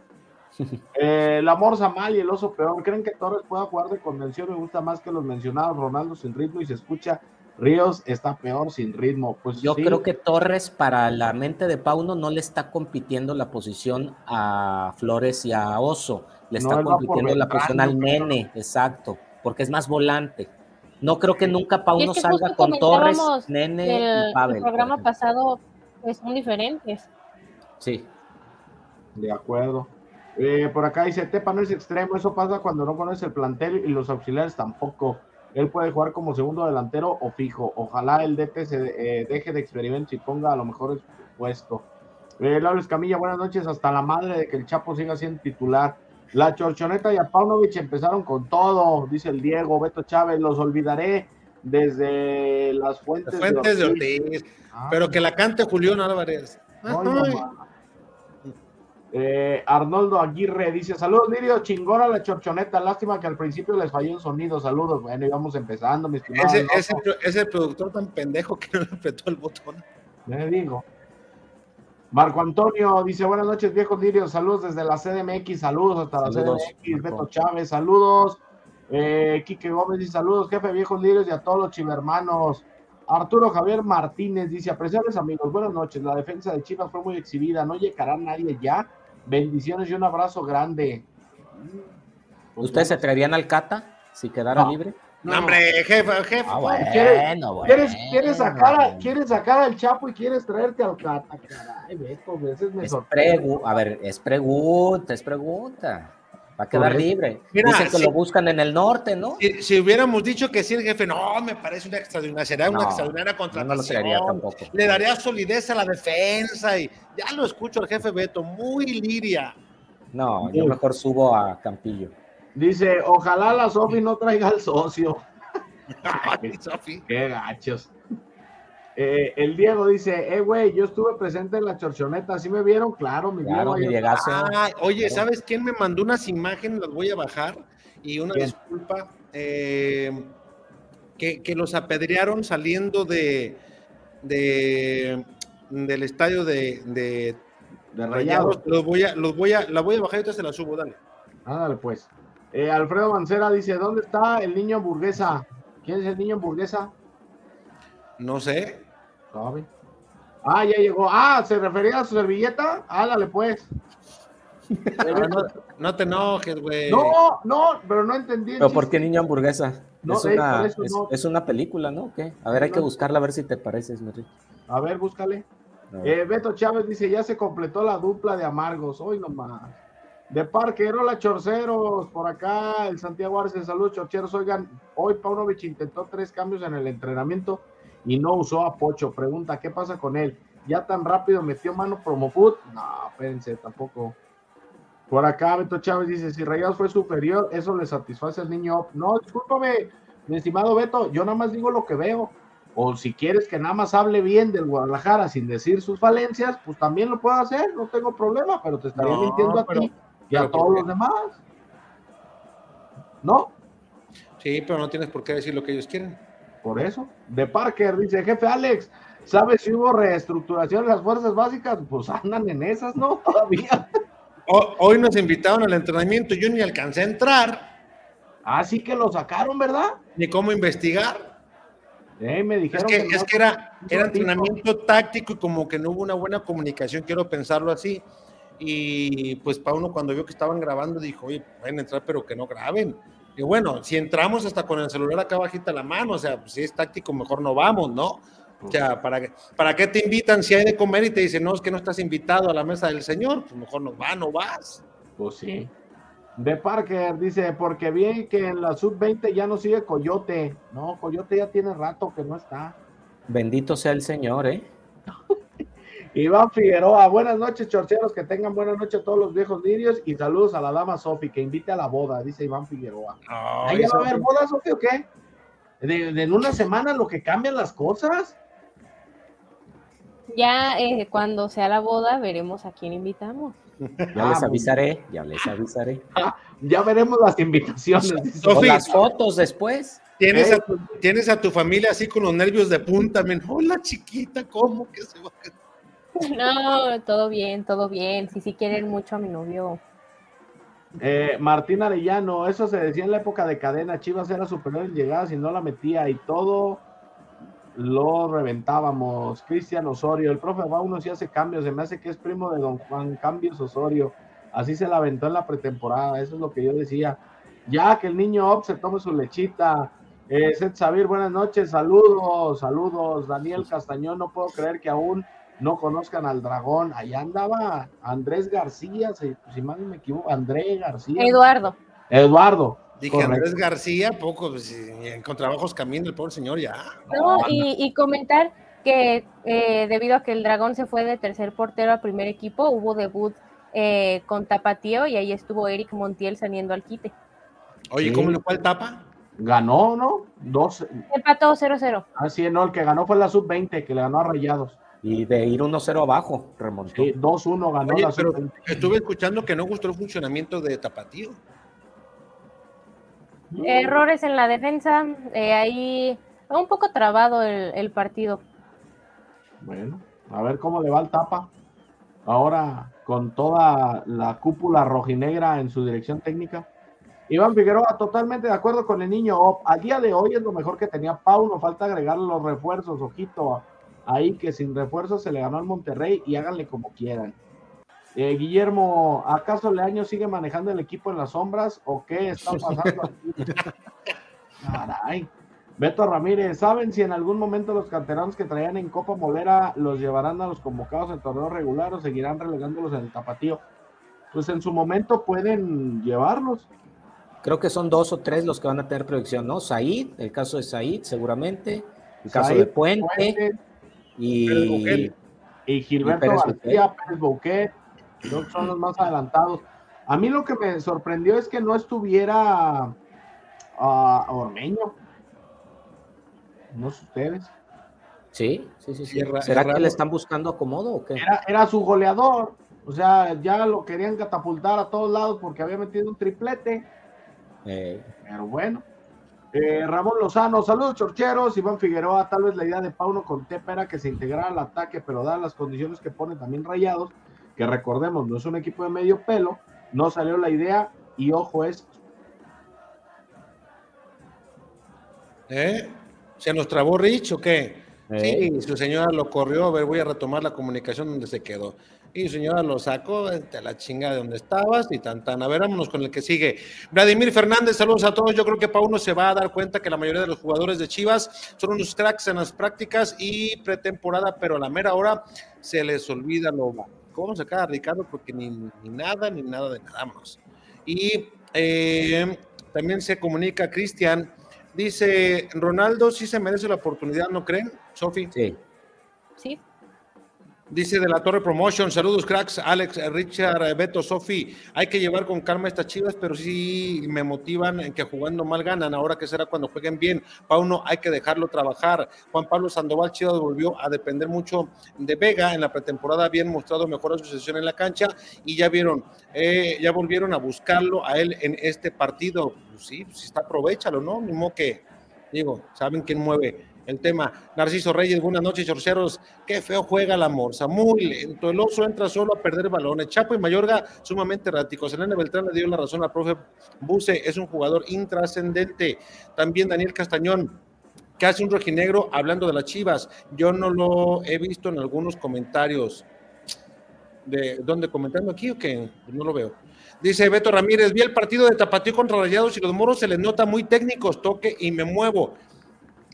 Eh, la Morsa mal y el oso peor. ¿Creen que Torres pueda jugar de convención? Me gusta más que los mencionados. Ronaldo sin ritmo y se escucha Ríos está peor sin ritmo. Pues yo creo que Torres para la mente de Pauno no le está compitiendo la posición a Flores y a Oso, le está compitiendo la posición al Nene, exacto, porque es más volante. No creo que nunca Pauno salga con Torres, Nene y Pavel. El programa pasado pues, son diferentes. Sí. De acuerdo. Eh, por acá dice, Tepa no es extremo, eso pasa cuando no conoces el plantel y los auxiliares tampoco. Él puede jugar como segundo delantero o fijo. Ojalá el DT se eh, deje de experimentar y ponga a lo mejor puesto. Eh, Laura Escamilla, buenas noches. Hasta la madre de que el Chapo siga siendo titular. La Chorchoneta y a Paunovic empezaron con todo, dice el Diego, Beto Chávez, los olvidaré desde las fuentes, fuentes de Ortiz. Ah, pero que la cante Julián Álvarez. Eh, Arnoldo Aguirre dice: Saludos, Lirio, chingona la chorchoneta. Lástima que al principio les falló un sonido. Saludos. Bueno, íbamos empezando, mis ese, ese, productor tan pendejo que no le apretó el botón. Me digo. Marco Antonio dice: Buenas noches, viejos Lirio. Saludos desde la CDMX. Saludos hasta la CDMX. Beto Chávez, saludos. Eh, Quique Gómez dice: Saludos, jefe, viejos Lirios y a todos los chivermanos. Arturo Javier Martínez dice: Apreciables amigos, buenas noches. La defensa de Chivas fue muy exhibida. No llegará nadie ya Bendiciones y un abrazo grande. ¿Ustedes se traerían al Cata si quedara libre? No, hombre, jefe, jefe. Ah, ¿Quieres, bueno, bueno. quieres, quieres sacar a- quieres sacar al Chapo y quieres traerte al Cata. Caray, Beto, a veces me Es sorprende. a ver, es pregunta, es pregunta. Va a quedar libre. Mira, Dicen que sí. lo buscan en el norte, ¿no? Si, si hubiéramos dicho que sí, el jefe, no, me parece una extraordinaria, será una No, extraordinaria contratación. no lo creería tampoco. Le daría solidez a la defensa y ya lo escucho al jefe Beto, muy liria. No, yo mejor subo a Campillo. Dice, ojalá la Sofi no traiga al socio. Ay, Sofi. Qué gachos. Eh, el Diego dice, eh, güey, yo estuve presente en la chorchoneta, ¿sí me vieron? Claro, mi Claro, Diegazo. Ay, oye. ¿sabes quién me mandó unas imágenes? Las voy a bajar. Y una ¿Quién? disculpa, eh, que, que los apedrearon saliendo de, de del estadio de, de De Rayados. Los voy a, los voy a, la voy a bajar y ahorita se la subo, dale. Ándale, pues. Eh, Alfredo Mancera dice, ¿dónde está el niño hamburguesa? ¿Quién es el niño hamburguesa? No sé. ¿Sabe? Ah, ya llegó. Ah, ¿se refería a su servilleta? Ándale, pues. No, no- no te enojes, güey. No, no, pero no entendí. ¿Pero por qué niño hamburguesa? No, es, eh, una, es, no. es una película, ¿no? ¿Qué? A ver, hay que buscarla a ver si te pareces, mi Rick. A ver, búscale. A ver. Eh, Beto Chávez dice, ya se completó la dupla de amargos. Hoy nomás. De Parque, hola chorceros, por acá, el Santiago Arce, saludos chorcheros. Oigan, hoy Paunovic intentó tres cambios en el entrenamiento y no usó a Pocho. Pregunta, ¿qué pasa con él? ¿Ya tan rápido metió mano Promofood? No, espérense, tampoco. Por acá, Beto Chávez dice, si Rayados fue superior, eso le satisface al niño. No, discúlpame, mi estimado Beto, yo nada más digo lo que veo. O si quieres que nada más hable bien del Guadalajara sin decir sus falencias, pues también lo puedo hacer, no tengo problema, pero te estaría No, mintiendo a ti y a todos los demás. ¿No? Sí, pero no tienes por qué decir lo que ellos quieren. Por eso. De Parker dice, jefe Alex, ¿sabes si hubo reestructuración de las fuerzas básicas? Pues andan en esas, ¿no? Todavía. Ho- Hoy nos invitaron al entrenamiento, yo ni alcancé a entrar, Así que lo sacaron, ¿verdad? ni cómo investigar. Eh, me Es que, no- es que era, era entrenamiento táctico y como que no hubo una buena comunicación, quiero pensarlo así. Y pues Pauno cuando vio que estaban grabando dijo, oye, pueden entrar pero que no graben. Y bueno, si entramos hasta con el celular acá bajita la mano, o sea, pues, si es táctico mejor no vamos, ¿no? O sea, ¿para qué, ¿para qué te invitan si hay de comer y te dicen, no, es que no estás invitado a la mesa del Señor? Pues mejor no va, no vas. Pues sí. De Parker dice, porque bien que en la sub-20 ya no sigue Coyote. No, Coyote ya tiene rato que no está. Bendito sea el Señor, ¿eh? Iván Figueroa, buenas noches, chorceros, que tengan buenas noches a todos los viejos lirios y saludos a la dama Sofi, que invite a la boda, dice Iván Figueroa. ¿Ahí ya va a haber boda, Sofi, o qué? ¿De, de en una semana lo que cambian las cosas? Ya eh, cuando sea la boda veremos a quién invitamos. Ya Ah, les muy avisaré, ya les avisaré. Ya veremos las invitaciones. O Sofi, las fotos después. Tienes, Eh. a tu, tienes a tu familia así con los nervios de punta, men. Hola chiquita, ¿cómo que se va a quedar? No, todo bien, todo bien. Si sí quieren mucho a mi novio. Eh, Martín Arellano, eso se decía en la época de cadena, Chivas era superior en llegadas y no la metía y todo lo reventábamos. Cristian Osorio, el profe Bauno sí hace cambios, se me hace que es primo de don Juan Cambios Osorio, así se la aventó en la pretemporada, eso es lo que yo decía. Ya que el niño Op se tome su lechita. Eh, Seth Sabir, buenas noches, saludos, saludos. Daniel Castañón, no puedo creer que aún no conozcan al dragón. Allá andaba Andrés García, si, si mal no me equivoco, André García. Eduardo. Eduardo. Dije, correcto. Andrés García, poco, pues, si en contrabajos camina el pobre señor ya. No, y, y comentar que eh, debido a que el dragón se fue de tercer portero al primer equipo, hubo debut eh, con Tapatío y ahí estuvo Eric Montiel saliendo al quite. Oye, Sí. ¿cómo le fue el tapa? Ganó, ¿no? Dos. Empató 0-0. Así, no, el que ganó fue la sub-20, que le ganó a Rayados. Y de ir 1-0 abajo, remontó. Sí, 2-1 ganó Oye, la pero sub-20. estuve escuchando que no gustó el funcionamiento de Tapatío. Errores en la defensa, eh, ahí un poco trabado el, el partido. Bueno, a ver cómo le va el tapa. Ahora con toda la cúpula rojinegra en su dirección técnica. Iván Figueroa, totalmente de acuerdo con el niño. Op. A día de hoy es lo mejor que tenía Pauno. Falta agregar los refuerzos, ojito. Ahí que sin refuerzos se le ganó al Monterrey y háganle como quieran. Eh, Guillermo, ¿acaso Leaño sigue manejando el equipo en las sombras o qué está pasando aquí? Caray. Beto Ramírez, ¿saben si en algún momento los canteranos que traían en Copa Molera los llevarán a los convocados en torneo regular o seguirán relegándolos en el tapatío? Pues en su momento pueden llevarlos. Creo que son dos o tres los que van a tener proyección, ¿no? Said, el caso de Said, seguramente. El caso de Puente, y, y, Gilberto García, Pérez Bouquet, son los más adelantados. A mí lo que me sorprendió es que no estuviera uh, Ormeño. No sé ustedes. Sí, sí, sí. ¿Será que le están buscando acomodo o qué? Era, su goleador. O sea, ya lo querían catapultar a todos lados porque había metido un triplete. Eh. Pero bueno. Eh, Ramón Lozano, saludos chorcheros, Iván Figueroa, tal vez la idea de Pauno con Tepa era que se integrara al ataque, pero dadas las condiciones que pone también rayados, que recordemos, no es un equipo de medio pelo, no salió la idea y ojo es... ¿Eh? ¿Se nos trabó Rich o qué? Sí, su señora lo corrió, a ver, voy a retomar la comunicación donde se quedó. Y señora lo sacó de la chinga de donde estabas y tan tan. A ver, vámonos con el que sigue. Vladimir Fernández, saludos a todos. Yo creo que Pauno se va a dar cuenta que la mayoría de los jugadores de Chivas son unos cracks en las prácticas y pretemporada, pero a la mera hora se les olvida lo ¿Cómo sacar a Ricardo? Porque ni, nada, ni nada de nada más. Y eh, también se comunica Cristian, dice, Ronaldo sí se merece la oportunidad, ¿no creen, Sofi? Sí. Sí. Dice de la Torre Promotion, saludos cracks, Alex, Richard, Beto, Sofi, hay que llevar con calma estas chivas, pero sí me motivan en que jugando mal ganan, ahora que será cuando jueguen bien, Pauno hay que dejarlo trabajar, Juan Pablo Sandoval Chivas volvió a depender mucho de Vega, en la pretemporada. Habían mostrado mejor asociación en la cancha y ya vieron, eh, ya volvieron a buscarlo a él en este partido, pues sí, pues está aprovechalo, ¿no? Mismo que, digo, saben quién mueve el tema. Narciso Reyes, buenas noches, chorceros. Qué feo juega la morsa, muy lento. El oso entra solo a perder balones. Chapo y Mayorga, sumamente erráticos. Selena Beltrán le dio la razón al profe Buse, es un jugador intrascendente. También Daniel Castañón, que hace un rojinegro hablando de las chivas. Yo no lo he visto en algunos comentarios. ¿De dónde comentando aquí o qué? No lo veo. Dice Beto Ramírez, vi el partido de Tapatío contra Rayados y los moros se les nota muy técnicos, toque y me muevo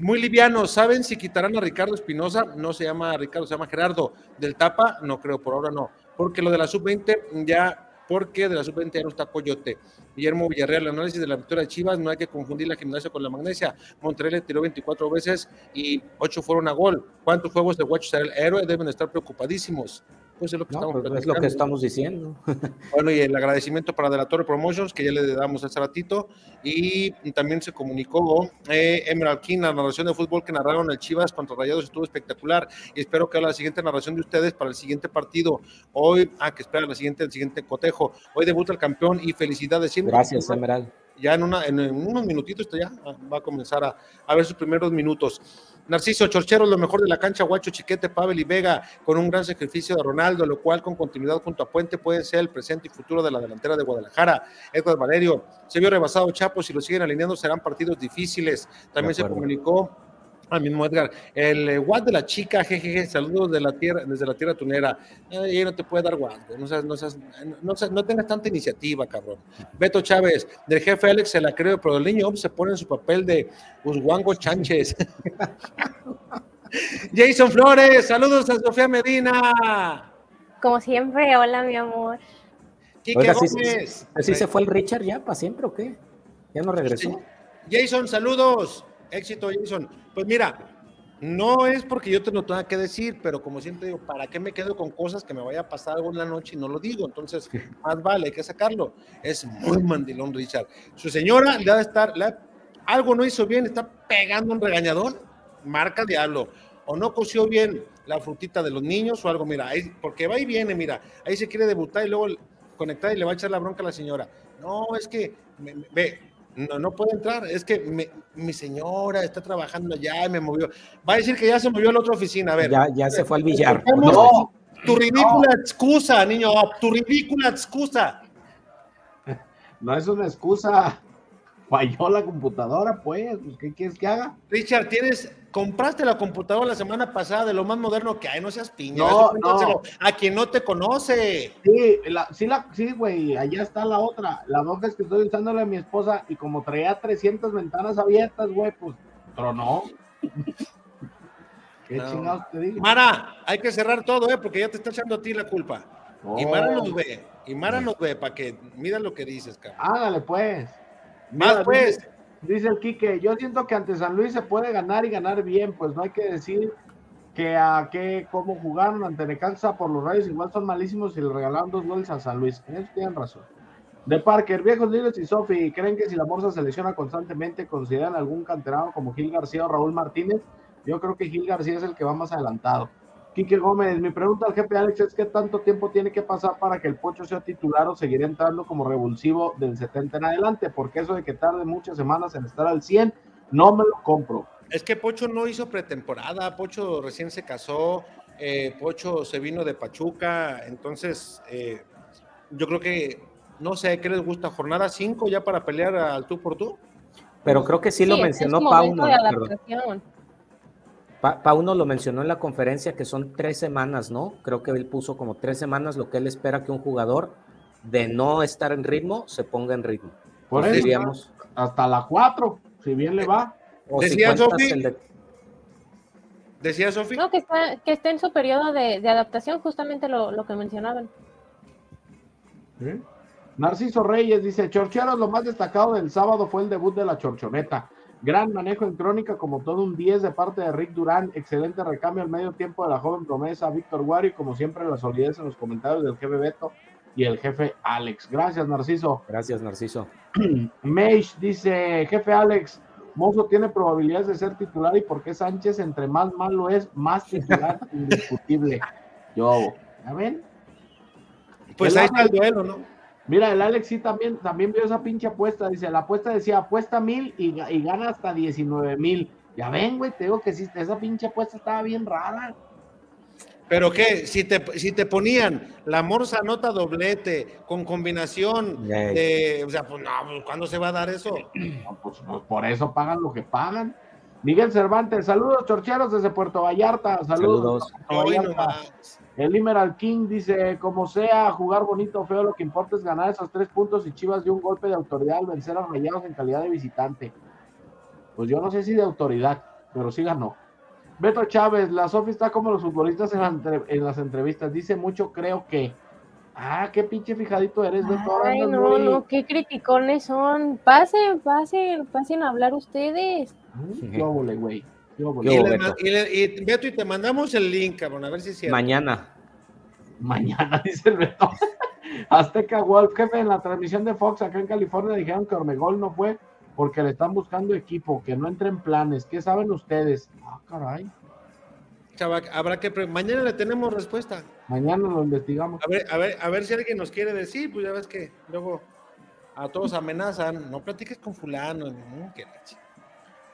muy liviano. ¿Saben si quitarán a Ricardo Espinosa? No se llama Ricardo, se llama Gerardo. Del Tapa, no creo, por ahora no. Porque lo de la sub-20 ya, porque de la sub-20 ya no está Coyote. Guillermo Villarreal, el análisis de la victoria de Chivas, no hay que confundir la gimnasia con la magnesia. Monterrey le tiró 24 veces y 8 fueron a gol. ¿Cuántos juegos de Watch el héroe? Deben estar preocupadísimos. Pues es lo que, estamos, pues es lo que estamos diciendo. Bueno, y el agradecimiento para De la Torre Promotions, que ya le damos hace ratito, y también se comunicó eh, Emerald King, la narración de fútbol que narraron el Chivas contra Rayados estuvo espectacular, y espero que la siguiente narración de ustedes para el siguiente partido, hoy, ah, que espera la siguiente, el siguiente cotejo, hoy debuta el campeón y felicidades siempre. Gracias, Emerald. Ya en, una, en, unos minutitos ya va a comenzar a, a ver sus primeros minutos. Narciso Chorchero, lo mejor de la cancha, Guacho, Chiquete, Pavel y Vega, con un gran sacrificio de Ronaldo, lo cual con continuidad junto a Puente puede ser el presente y futuro de la delantera de Guadalajara. Edward Valerio, se vio rebasado Chapo, si lo siguen alineando serán partidos difíciles. También se comunicó Ah, mismo Edgar, el eh, Watt de la chica, jejeje, saludos de la tierra, desde la tierra tunera. Ahí no te puede dar Watt, no, no, no, tengas tanta iniciativa, cabrón. Beto Chávez, del jefe Alex se la creo, pero el niño se pone en su papel de Usguango Chánchez. Jason Flores, saludos a Sofía Medina. Como siempre, hola mi amor. Quique Gómez. ¿Así se fue el Richard ya para siempre o qué? Ya no regresó. Jason, saludos. Éxito, Jason. Pues mira, no es porque yo te lo tenga que decir, pero como siempre digo, ¿para qué me quedo con cosas que me vaya a pasar algo en la noche y no lo digo? Entonces, más vale, hay que sacarlo. Es muy mandilón, Richard. Su señora le va a estar, algo no hizo bien, está pegando un regañador, marca diablo. O no coció bien la frutita de los niños o algo, mira, ahí, porque va y viene, mira, ahí se quiere debutar y luego conectar y le va a echar la bronca a la señora. No, es que, ve, no, no puede entrar. Es que mi señora está trabajando allá y me movió. Va a decir que ya se movió a la otra oficina. A ver. Ya, ya se fue al billar. No, tu ridícula excusa, niño. Tu ridícula excusa. No es una excusa. Falló la computadora, pues, ¿qué quieres que haga? Richard, tienes, compraste la computadora la semana pasada de lo más moderno que hay, no seas piña. No, no. A quien no te conoce. Sí, la, sí, la, sí, güey, allá está la otra. La es que estoy usándole a mi esposa y como traía 300 ventanas abiertas, güey, pues tronó. ¿Qué chingados te digo? Mara, hay que cerrar todo, ¿eh? Porque ya te está echando a ti la culpa. Y Mara nos ve, y Mara nos ve, para que mira lo que dices, cabrón. Ándale, pues. Más pues. Dice, el Quique, yo siento que ante San Luis se puede ganar y ganar bien, pues no hay que decir que a qué, cómo jugaron ante Necaxa por los rayos, igual son malísimos y le regalaron dos goles a San Luis. Eso tienen razón. De Parker, viejos líderes y Sofi, ¿creen que si la Morsa se lesiona constantemente, consideran algún canterano como Gil García o Raúl Martínez? Yo creo que Gil García es el que va más adelantado. Quique Gómez, mi pregunta al jefe Alex es qué tanto tiempo tiene que pasar para que el Pocho sea titular o seguir entrando como revulsivo del 70 en adelante, porque eso de que tarde muchas semanas en estar al 100, no me lo compro. Es que Pocho no hizo pretemporada, Pocho recién se casó, eh, Pocho se vino de Pachuca, entonces eh, yo creo que, no sé, ¿qué les gusta? ¿Jornada 5 ya para pelear al tú por tú? Pero creo que sí, lo mencionó Pauno. Pauno lo mencionó en la conferencia que son tres semanas, ¿no? Creo que él puso como tres semanas lo que él espera que un jugador de no estar en ritmo se ponga en ritmo. Por eso, diríamos, hasta la cuatro, si bien le va. Decía Sofi. Decía Sofi. No, que está, que está en su periodo de, adaptación, justamente lo, que mencionaban. Narciso Reyes dice: Chorcheros, lo más destacado del sábado fue el debut de la Chorchoneta. Gran manejo en crónica, como todo un 10 de parte de Rick Durán. Excelente recambio al medio tiempo de la joven promesa Víctor Guari. Como siempre, la solidez en los comentarios del jefe Beto y el jefe Alex. Gracias, Narciso. Gracias, Narciso. Meish dice: Jefe Alex, Mozo tiene probabilidades de ser titular y porque Sánchez, entre más malo es, más titular indiscutible. Yo, ¿ya ven? Pues ahí está el duelo, ¿no? Mira, el Alex sí también, también vio esa pinche apuesta. Dice, la apuesta decía, apuesta mil y, gana hasta 19 mil. Ya ven, güey, te digo que sí, esa pinche apuesta estaba bien rara. Pero qué, si te, si te ponían la morsa nota doblete con combinación de, o sea, pues no, pues, ¿cuándo se va a dar eso? Pues, pues, por eso pagan lo que pagan. Miguel Cervantes, saludos chorcheros desde Puerto Vallarta, saludos. saludos. El Emerald King dice, como sea, jugar bonito o feo, lo que importa es ganar esos tres puntos y Chivas dio un golpe de autoridad al vencer a Rayados en calidad de visitante. Pues yo no sé si de autoridad, pero sí ganó. Beto Chávez, la Sofi está como los futbolistas en, las entrevistas, dice mucho, creo que. Ah, qué pinche fijadito eres, Beto. Ay, no, no, qué criticones son. Pasen, pasen, pasen a hablar ustedes. Qué güey. Y, Beto, y te mandamos el link, cabrón, a ver si es cierto. Mañana. Mañana, dice el Beto. Azteca Wolf, jefe, en la transmisión de Fox acá en California dijeron que Ormegol no fue porque le están buscando equipo, que no entre en planes. ¿Qué saben ustedes? Ah, caray. Chava, habrá que. Mañana le tenemos respuesta. Mañana lo investigamos. A ver, a ver, a ver si alguien nos quiere decir, pues ya ves que luego a todos amenazan. No platiques con Fulano. No, que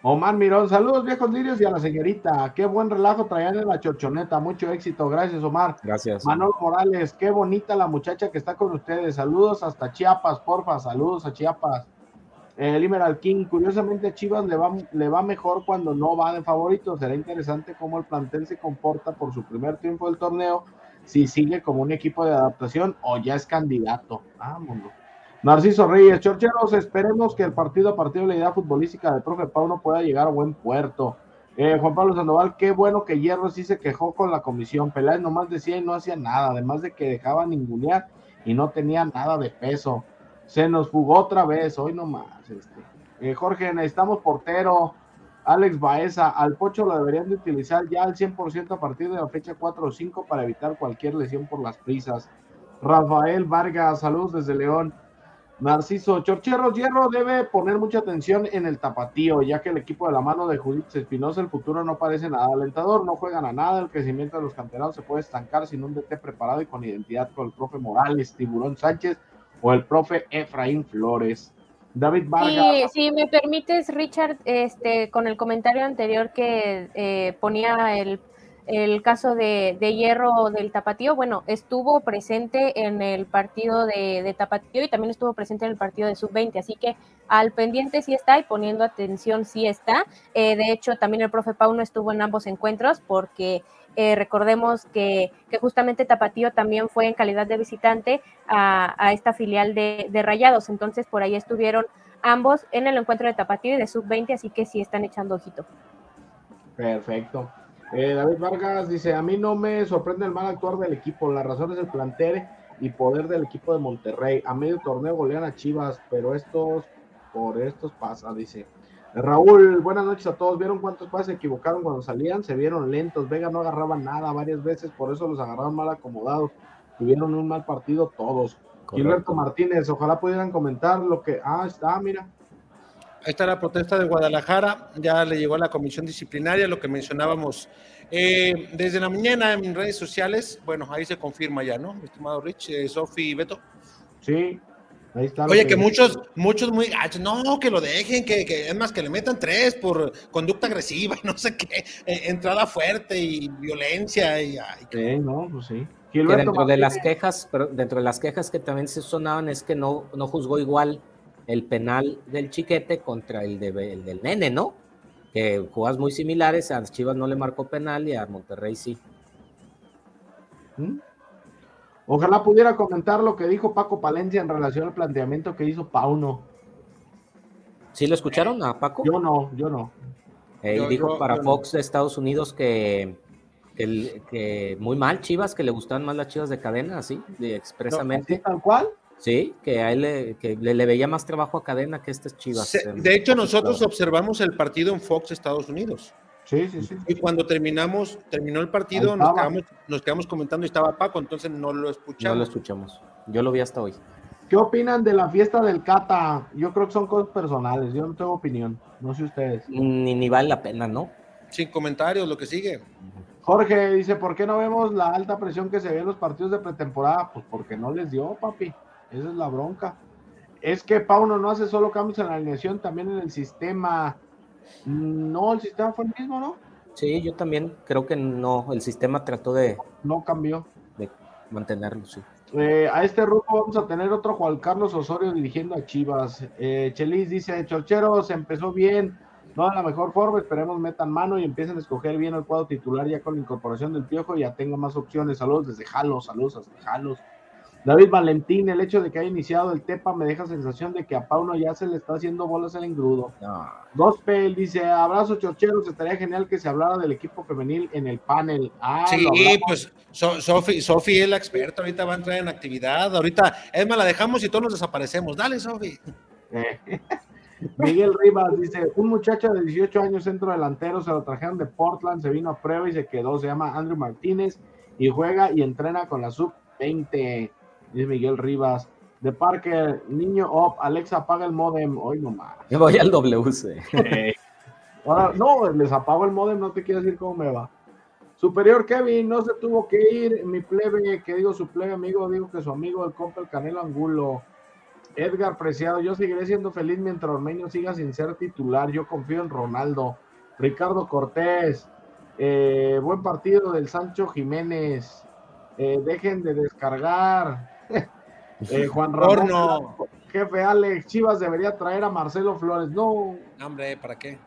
Omar Mirón, saludos viejos lirios y a la señorita. Qué buen relajo traían en la chorchoneta. Mucho éxito. Gracias, Omar. Gracias. Manuel Morales, qué bonita la muchacha que está con ustedes. Saludos hasta Chiapas, porfa. Saludos a Chiapas. El Emerald King, curiosamente a Chivas le va, le va mejor cuando no va de favorito. Será interesante cómo el plantel se comporta por su primer triunfo del torneo, si sigue como un equipo de adaptación o ya es candidato. Vámonos. Narciso Reyes, Chorcheros, esperemos que el partido a partir de la idea futbolística del profe Pauno pueda llegar a buen puerto. Eh, Juan Pablo Sandoval, qué bueno que Hierro sí se quejó con la comisión. Peláez nomás decía y no hacía nada, además de que dejaba ningunear y no tenía nada de peso. Se nos jugó otra vez, hoy nomás. Este. Eh, Jorge, necesitamos portero. Alex Baeza, al Pocho lo deberían de utilizar ya al 100% a partir de la fecha 4 o 5 para evitar cualquier lesión por las prisas. Rafael Vargas, saludos desde León. Narciso Chorcherros Hierro debe poner mucha atención en el tapatío, ya que el equipo de la mano de Judith Espinosa, el futuro no parece nada alentador, no juegan a nada, el crecimiento de los canteranos se puede estancar sin un DT preparado y con identidad con el profe Morales, Tiburón Sánchez o el profe Efraín Flores. David Vargas. si me permites, Richard, este, con el comentario anterior que eh, ponía el el caso de, Hierro del Tapatío, bueno, estuvo presente en el partido de, Tapatío y también estuvo presente en el partido de Sub-20, así que al pendiente sí está y poniendo atención sí está. Eh, de hecho, también el profe Pauno estuvo en ambos encuentros porque eh, recordemos que, justamente Tapatío también fue en calidad de visitante a, esta filial de, de Rayados, entonces por ahí estuvieron ambos en el encuentro de Tapatío y de Sub-20, así que sí están echando ojito. Perfecto. Eh, David Vargas dice, a mí no me sorprende el mal actuar del equipo, la razón es el plantel y poder del equipo de Monterrey. A medio torneo golean a Chivas, pero estos, por estos pasa, dice. Raúl, buenas noches a todos. ¿Vieron cuántos pases se equivocaron cuando salían? Se vieron lentos. Vega no agarraba nada varias veces, por eso los agarraron mal acomodados. Tuvieron un mal partido todos. Gilberto Martínez, ojalá pudieran comentar lo que. Ah, está, mira. Ahí está la protesta de Guadalajara, ya le llegó a la comisión disciplinaria, lo que mencionábamos eh, desde la mañana en redes sociales. Bueno, ahí se confirma ya, ¿no? Mi estimado Rich, eh, Sofi y Beto. Sí, ahí está. Oye, que, muchos, muchos muy no, que lo dejen, que, es más que le metan tres por conducta agresiva, no sé qué, eh, entrada fuerte y violencia. Y, sí, no, pues sí. dentro de las quejas, pero dentro de las quejas que también se sonaban es que no, no juzgó igual el penal del chiquete contra el, del nene, ¿no? Que jugadas muy similares, a Chivas no le marcó penal y a Monterrey sí. ¿Mm? Ojalá pudiera comentar lo que dijo Paco Palencia en relación al planteamiento que hizo Pauno. ¿Sí lo escucharon a Paco? Yo no, yo no. Él dijo para Fox de Estados Unidos que, que, muy mal Chivas, que le gustaban más las Chivas de cadena, así, de expresamente. tal cual? Sí, que a él le, que le, veía más trabajo a cadena que estas chivas. de hecho, nosotros observamos el partido en Fox Estados Unidos. Sí, sí, sí. Y cuando terminamos, terminó el partido, nos quedamos, nos quedamos, comentando y estaba Paco, entonces no lo escuchamos. No lo escuchamos. Yo lo vi hasta hoy. ¿Qué opinan de la fiesta del Cata? Yo creo que son cosas personales, yo no tengo opinión. No sé ustedes. Ni, ni vale la pena, ¿no? Sin comentarios, lo que sigue. Jorge dice, ¿por qué no vemos la alta presión que se ve en los partidos de pretemporada? Pues porque no les dio, papi. Esa es la bronca. Es que Pauno no hace solo cambios en la alineación, también en el sistema. No, el sistema fue el mismo, ¿no? Sí, yo también creo que no. El sistema trató de. No cambió. De mantenerlo, sí. Eh, a este grupo vamos a tener otro Juan Carlos Osorio dirigiendo a Chivas. Eh, Chelis dice: Chorcheros empezó bien, no a la mejor forma. Esperemos metan mano y empiecen a escoger bien el cuadro titular ya con la incorporación del piojo. Ya tenga más opciones. Saludos desde Jalos, saludos hasta Jalos. David Valentín, el hecho de que haya iniciado el TEPA me deja sensación de que a Pauno ya se le está haciendo bolas el engrudo. Dos P, dice, abrazo chorcheros, estaría genial que se hablara del equipo femenil en el panel. Ah, sí, pues Sofi es la experta, ahorita va a entrar en actividad, ahorita, es más, la dejamos y todos nos desaparecemos. Dale, Sofi. Miguel Rivas dice, un muchacho de 18 años centro delantero, se lo trajeron de Portland, se vino a prueba y se quedó, se llama Andrew Martínez y juega y entrena con la sub 20 dice Miguel Rivas. De Parker, niño op, Alexa apaga el modem. Hoy nomás. Yo voy al WC. Ahora, no, les apago el modem, no te quiero decir cómo me va. Superior Kevin, no se tuvo que ir. Mi plebe, que digo su plebe amigo, digo que su amigo el compa el Canelo Angulo. Edgar Preciado, yo seguiré siendo feliz mientras Ormeño siga sin ser titular. Yo confío en Ronaldo. Ricardo Cortés, eh, buen partido del Sancho Jiménez. Eh, dejen de descargar. Eh, Juan Ramón, jefe Alex, Chivas debería traer a Marcelo Flores. No. Hombre, ¿para qué?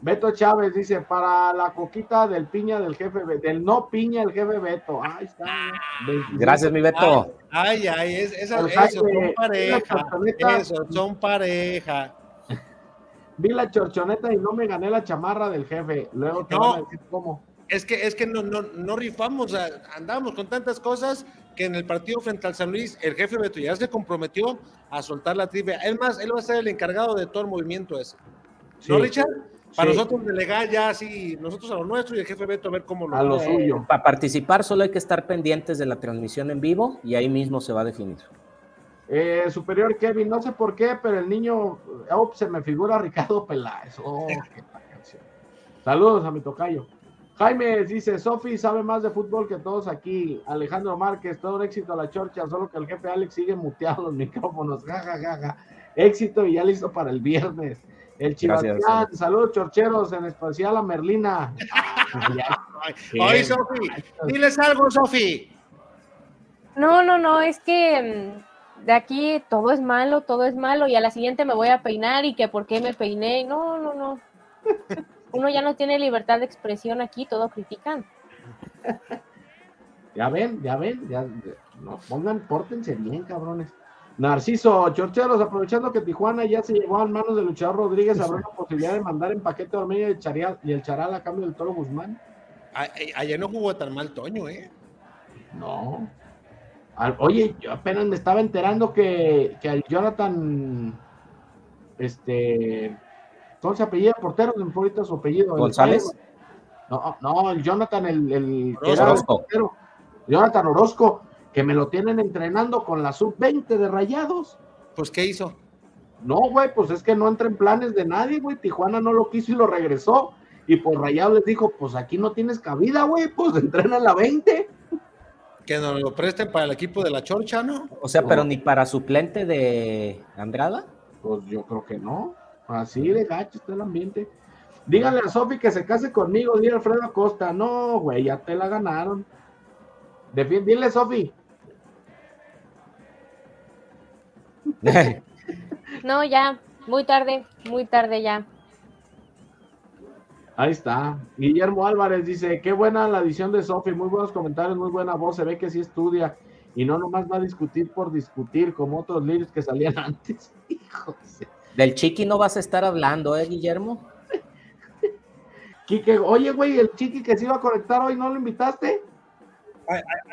Beto Chávez dice, para la coquita del piña del jefe, del no piña el jefe Beto. Ahí está. Gracias, mi Beto. Ay, ay, es, esa, eso, son pareja. Eso, son pareja. Vi la chorchoneta y no me gané la chamarra del jefe. Luego te no, a decir cómo. Es que, es que no, no, no rifamos, andamos con tantas cosas que en el partido frente al San Luis, el jefe Beto ya se comprometió a soltar la trivia. Es más, él va a ser el encargado de todo el movimiento ese. ¿No, Richard? Para nosotros delegar ya así, nosotros a lo nuestro y el jefe Beto a ver cómo lo A lo suyo. Para participar solo hay que estar pendientes de la transmisión en vivo y ahí mismo se va a definir. Eh, superior Kevin, no sé por qué, pero el niño, oh, se me figura Ricardo Peláez. Oh, Saludos a mi tocayo. Jaime dice, Sofi sabe más de fútbol que todos aquí. Alejandro Márquez, todo un éxito a la chorcha, solo que el jefe Alex sigue muteado los micrófonos. Ja, ja, ja, Éxito y ya listo para el viernes. El Chivacián, saludos chorcheros, en especial a Merlina. Oye, Sofi, diles algo, Sofi. No, no, no, es que mm, de aquí todo es malo, todo es malo, y a la siguiente me voy a peinar y que por qué me peiné. No, no, no. Uno ya no tiene libertad de expresión aquí, todo critican. Ya ven, ya ven, ya no pongan, pórtense bien, cabrones. Narciso, Chorcheros, aprovechando que Tijuana ya se llevó a manos de luchador Rodríguez, ¿habrá una posibilidad de mandar en paquete a y el, Charal, y el Charal a cambio del Toro Guzmán? Ayer no jugó tan mal Toño, ¿eh? No. Oye, yo apenas me estaba enterando que, que al Jonathan, este, ¿cómo se apellida? Portero, de ahorita su apellido. ¿González? no, no, el Jonathan, el, el, Orozco. Jonathan Orozco, que me lo tienen entrenando con la sub-20 de Rayados. Pues, ¿qué hizo? No, güey, pues es que no entra en planes de nadie, güey. Tijuana no lo quiso y lo regresó. Y por pues Rayados les dijo, pues aquí no tienes cabida, güey, pues entrena en la 20. Que nos lo presten para el equipo de la Chorcha, ¿no? O sea, pero ni para suplente de Andrada. Pues yo creo que no. Así de gacho está el ambiente. Díganle a Sofi que se case conmigo, dile Alfredo Acosta. No, güey, ya te la ganaron. dile, Sofi. no, ya, muy tarde, muy tarde ya. Ahí está. Guillermo Álvarez dice, qué buena la edición de Sofi, muy buenos comentarios, muy buena voz, se ve que sí estudia y no nomás va a discutir por discutir como otros líderes que salían antes. Del chiqui no vas a estar hablando, ¿eh, Guillermo? Quique, oye, güey, el chiqui que se iba a conectar hoy, ¿no lo invitaste? Ay, ay,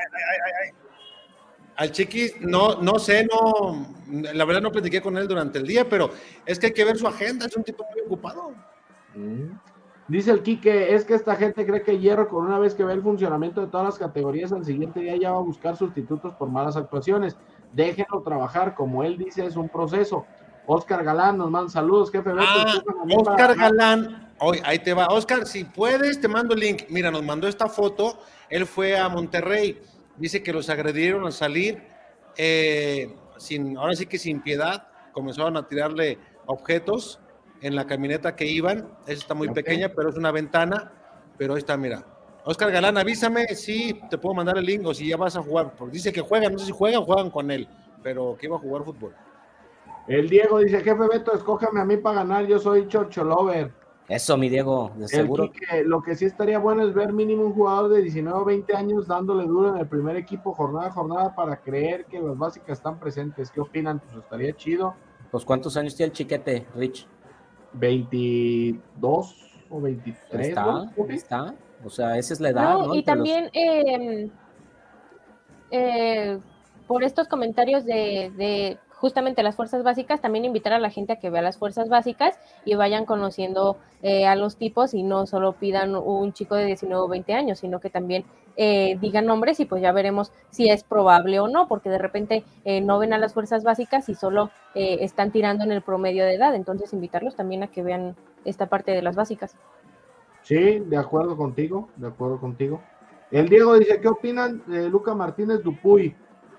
ay, Al chiqui, no, no sé, no, la verdad no platiqué con él durante el día, pero es que hay que ver su agenda, es un tipo muy ocupado. Mm. Dice el Quique, es que esta gente cree que Hierro, con una vez que ve el funcionamiento de todas las categorías, al siguiente día ya va a buscar sustitutos por malas actuaciones. Déjenlo trabajar, como él dice, es un proceso. Oscar Galán nos manda saludos, jefe. Ah, Oscar Galán, hoy ahí te va. Oscar, si puedes, te mando el link. Mira, nos mandó esta foto. Él fue a Monterrey. Dice que los agredieron al salir, eh, sin, ahora sí que sin piedad. Comenzaron a tirarle objetos en la camioneta que iban. Esa está muy pequeña, pero es una ventana. Pero ahí está, mira. Oscar Galán, avísame si te puedo mandar el link o si ya vas a jugar. Porque dice que juegan, no sé si juegan o juegan con él, pero que iba a jugar fútbol. El Diego dice, jefe Beto, escójame a mí para ganar, yo soy Chorcholover. Eso, mi Diego, de seguro. lo que sí estaría bueno es ver mínimo un jugador de 19 o 20 años dándole duro en el primer equipo jornada a jornada para creer que las básicas están presentes. ¿Qué opinan? Pues estaría chido. Pues ¿cuántos años tiene el chiquete, Rich? 22 o 23. Está, está. O sea, esa es la edad. y también em, eh, por estos comentarios de justamente las fuerzas básicas, también invitar a la gente a que vea las fuerzas básicas y vayan conociendo eh, a los tipos y no solo pidan un chico de 19 o 20 años, sino que también eh, digan nombres y pues ya veremos si es probable o no, porque de repente eh, no ven a las fuerzas básicas y solo están tirando en el promedio de edad, entonces invitarlos también a que vean esta parte de las básicas. Sí, de acuerdo contigo, de acuerdo contigo. El Diego dice, ¿qué opinan de Luca Martínez Dupuy?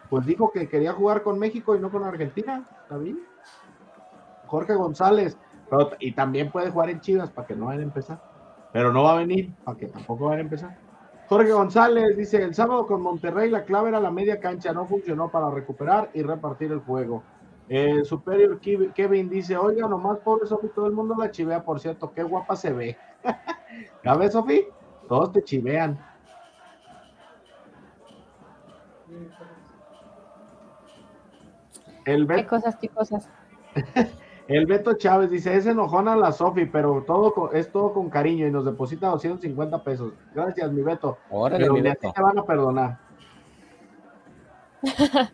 Pues dijo que quería jugar con México y no con Argentina, ¿está bien? Jorge González, y también puede jugar en Chivas para que no vayan a empezar, pero no va a venir para que tampoco vayan a empezar. Jorge González dice, el sábado con Monterrey la clave era la media cancha, no funcionó para recuperar y repartir el juego. El Superior Kevin dice, oiga, nomás pobre Sofi, todo el mundo la chivea, por cierto, qué guapa se ve. ¿Ya ves, Sofi? Todos te chivean. El ¿Qué cosas, qué cosas? el Beto Chávez dice, es enojona la Sofi, pero todo es todo con cariño y nos deposita 250 pesos. Gracias, mi Beto. Órale, mi Beto. te van a perdonar.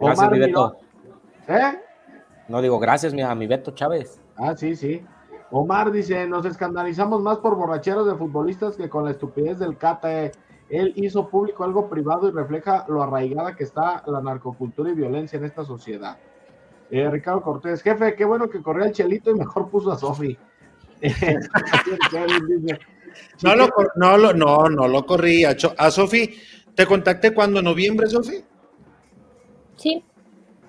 gracias, mi Beto. ¿Eh? No digo gracias, mi, a mi Beto Chávez. Ah, sí, sí. Omar dice, nos escandalizamos más por borracheros de futbolistas que con la estupidez del Cata. Eh él hizo público algo privado y refleja lo arraigada que está la narcocultura y violencia en esta sociedad. Eh, Ricardo Cortés, jefe, qué bueno que corrió el Chelito y mejor puso a Sofi. no, lo, no, lo, no, no lo corrí. A, a Sofi, ¿te contacté cuando? ¿En noviembre, Sofi? Sí.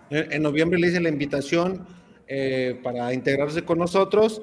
En, noviembre le hice la invitación eh, para integrarse con nosotros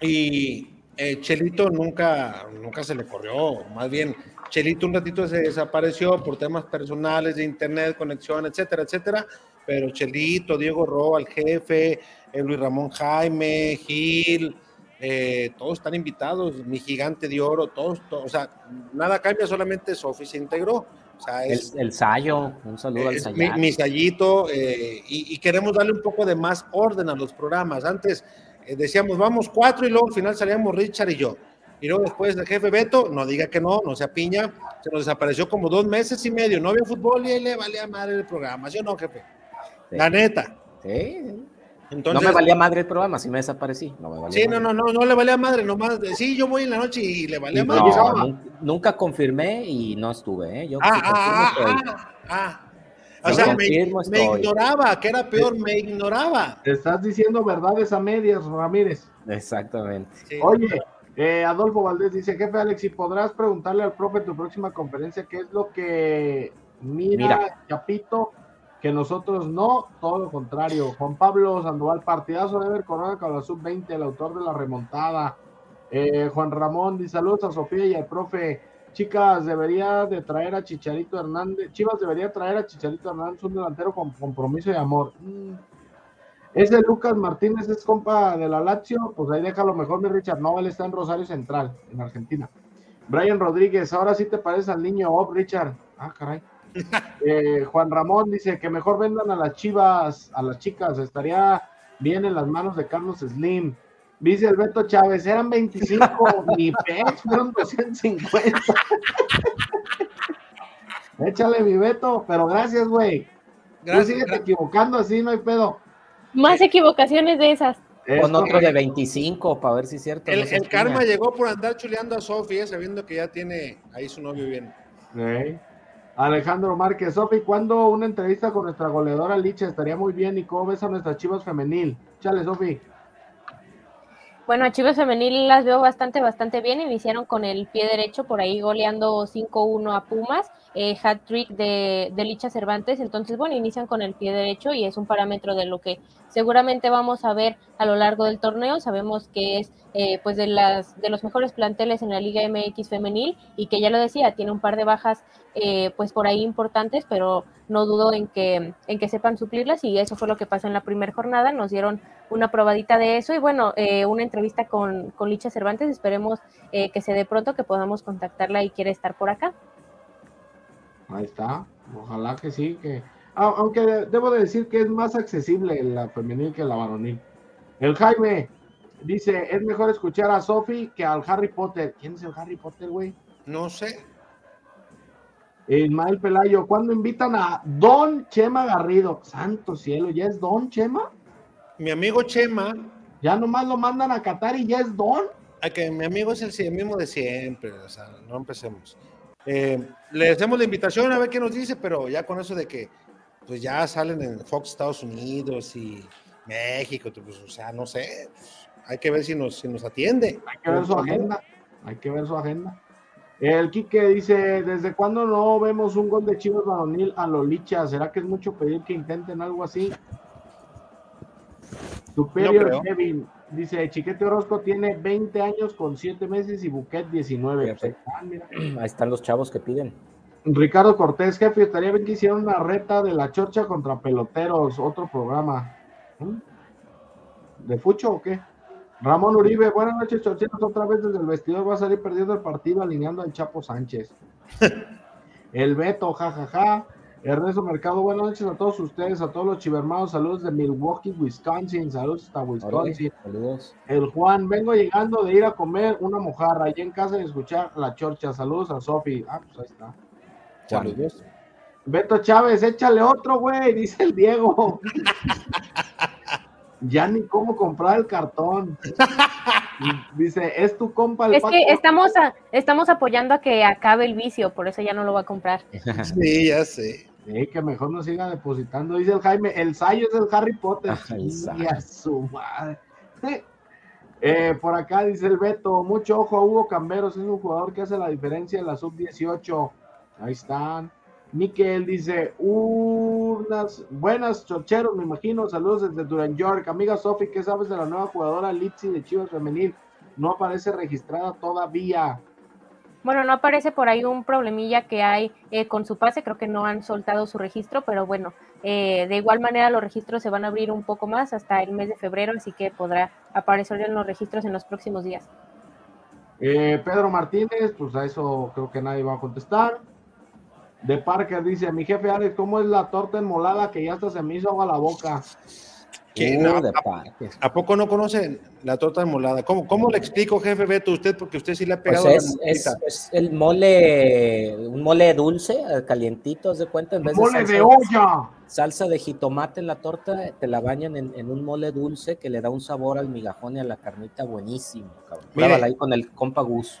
y eh, Chelito nunca, nunca se le corrió, más bien Chelito un ratito se desapareció por temas personales de internet, conexión, etcétera, etcétera, pero Chelito, Diego Roa, el jefe, Luis Ramón Jaime, Gil, eh, todos están invitados, mi gigante de oro, todos, o sea, nada cambia, solamente Sofi se integró. O sea, es, el, Sayo, un saludo al Sayo. Mi, Sayito, eh, y, queremos darle un poco de más orden a los programas. Antes eh, decíamos, vamos cuatro, y luego al final salíamos Richard y yo. Y luego después el jefe Beto, no diga que no, no se apiña, se nos desapareció como dos meses y medio, no había fútbol y le valía madre el programa, ¿sí o no, jefe? La neta. Sí, no me valía madre el programa, si me desaparecí. No me sí, no, no, no, no le valía madre, nomás. Sí, yo voy en la noche y le valía madre. nunca confirmé y no estuve, ¿eh? Yo ah, ah, ah, ah, O sea, me, ignoraba, que era peor, me ignoraba. Te estás diciendo verdades a medias, Ramírez. Exactamente. Oye, eh, Adolfo Valdés dice, jefe Alex, si podrás preguntarle al profe en tu próxima conferencia qué es lo que mira, mira. Chapito que nosotros no, todo lo contrario. Juan Pablo Sandoval, partidazo de ver Corona con la sub-20, el autor de la remontada. Eh, Juan Ramón dice saludos a Sofía y al profe. Chicas, debería de traer a Chicharito Hernández. Chivas debería traer a Chicharito Hernández, un delantero con compromiso y amor. Mm. Ese Lucas Martínez es compa de la Lazio, pues ahí déjalo mejor, mi Richard. No, él está en Rosario Central, en Argentina. Brian Rodríguez, ahora sí te parece al niño Bob, Richard. Ah, caray. Eh, Juan Ramón dice que mejor vendan a las chivas, a las chicas, estaría bien en las manos de Carlos Slim. Dice Alberto Chávez, eran 25, mi pez fueron 250. Échale mi Beto, pero gracias, güey. Tú sigues equivocando así, no hay pedo. Más equivocaciones de esas. Con otro de 25, para ver si es cierto. El, karma llegó por andar chuleando a Sofía, sabiendo que ya tiene ahí su novio bien. Alejandro Márquez, Sofi, ¿cuándo una entrevista con nuestra goleadora Licha estaría muy bien? ¿Y cómo ves a nuestras chivas femenil? Chale, Sofi. Bueno, a Chivas Femenil las veo bastante, bastante bien. Iniciaron con el pie derecho, por ahí goleando 5-1 a Pumas eh, hat trick de, de, Licha Cervantes. Entonces, bueno, inician con el pie derecho y es un parámetro de lo que seguramente vamos a ver a lo largo del torneo. Sabemos que es eh, pues de, las, de los mejores planteles en la Liga MX femenil y que ya lo decía, tiene un par de bajas eh, pues por ahí importantes, pero no dudo en que, en que sepan suplirlas y eso fue lo que pasó en la primera jornada. Nos dieron una probadita de eso y bueno, eh, una entrevista con, con Licha Cervantes. Esperemos que se dé pronto, que podamos contactarla y quiere estar por acá. Ahí está. Ojalá que sí, que. aunque debo de decir que es más accesible la femenil que la varonil. El Jaime dice: es mejor escuchar a Sophie que al Harry Potter. ¿Quién es el Harry Potter, güey? No sé. Ismael Pelayo, ¿cuándo invitan a Don Chema Garrido? Santo cielo, ¿ya es Don Chema? Mi amigo Chema. Ya nomás lo mandan a Qatar y ya es Don. A que mi amigo es el mismo de siempre, o sea, no empecemos. Eh, le hacemos la invitación a ver qué nos dice, pero ya con eso de que pues ya salen en Fox Estados Unidos y México, pues, o sea, no sé, pues, hay que ver si nos, si nos atiende. Hay que ver su agenda, hay que ver su agenda. El Quique dice, ¿desde cuándo no vemos un gol de Chivas Varonil a Lolicha? ¿Será que es mucho pedir que intenten algo así? Superior Kevin, Dice, Chiquete Orozco tiene 20 años con 7 meses y Buquet 19. Ah, Ahí están los chavos que piden. Ricardo Cortés, jefe, estaría bien que hicieran una reta de la chorcha contra peloteros, otro programa. ¿Mm? ¿De Fucho o qué? Ramón Uribe, buenas noches, chorcheros, otra vez desde el vestidor va a salir perdiendo el partido alineando al Chapo Sánchez. el Beto, jajaja. Ja, ja. Ernesto Mercado, buenas noches a todos ustedes, a todos los chivermados, saludos de Milwaukee, Wisconsin, saludos hasta Wisconsin. saludos. El Juan, vengo llegando de ir a comer una mojarra allí en casa y escuchar la chorcha, saludos a Sofi. Ah, pues ahí está. Saludos. Beto Chávez, échale otro, güey, dice el Diego. ya ni cómo comprar el cartón. Dice, es tu compa. es que estamos, estamos apoyando a que acabe el vicio, por eso ya no lo va a comprar. Sí, ya sé que mejor no siga depositando. Dice el Jaime, el Sayo es el Harry Potter. y a su madre. Eh, por acá dice el Beto, mucho ojo a Hugo Camberos, es un jugador que hace la diferencia en la sub-18. Ahí están. Miquel dice, unas buenas chocheros, me imagino. Saludos desde Duran York. Amiga Sofi, ¿qué sabes de la nueva jugadora Litsi de Chivas Femenil? No aparece registrada todavía. Bueno, no aparece por ahí un problemilla que hay eh, con su pase, creo que no han soltado su registro, pero bueno, eh, de igual manera los registros se van a abrir un poco más hasta el mes de febrero, así que podrá aparecer en los registros en los próximos días. Eh, Pedro Martínez, pues a eso creo que nadie va a contestar. De Parker dice, mi jefe Alex, ¿cómo es la torta enmolada que ya hasta se me hizo agua la boca? Uh, ¿A, poco no conocen la torta enmolada? ¿Cómo, ¿Cómo le explico, jefe Beto, usted? Porque usted sí le ha pues pegado es, el mole, un mole dulce, calientito, de cuenta? En vez ¡Mole de, olla! Salsa de jitomate en la torta, te la bañan en, un mole dulce que le da un sabor al migajón y a la carnita buenísimo, cabrón. ahí con el compa Gus.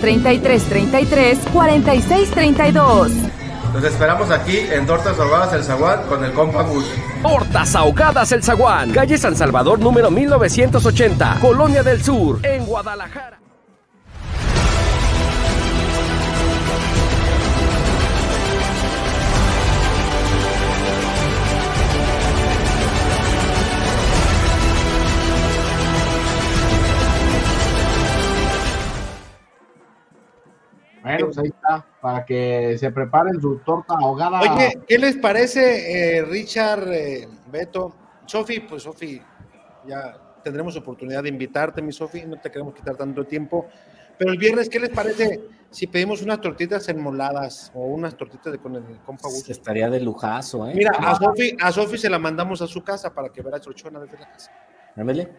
33 33 46 32. Los esperamos aquí en Tortas Ahogadas El Zaguán con el compa Gus. Tortas Ahogadas El Zaguán, calle San Salvador número 1980, Colonia del Sur, en Guadalajara. Bueno, pues ahí está, para que se preparen su torta ahogada. Oye, ¿qué les parece, eh, Richard, eh, Beto? Sofi, pues Sofi, ya tendremos oportunidad de invitarte, mi Sofi, no te queremos quitar tanto tiempo. Pero el viernes, ¿qué les parece si pedimos unas tortitas enmoladas o unas tortitas de, con el compa Estaría de lujazo, ¿eh? Mira, a Sofi, a Sofi se la mandamos a su casa para que vea a Chorchona desde la casa. Vale.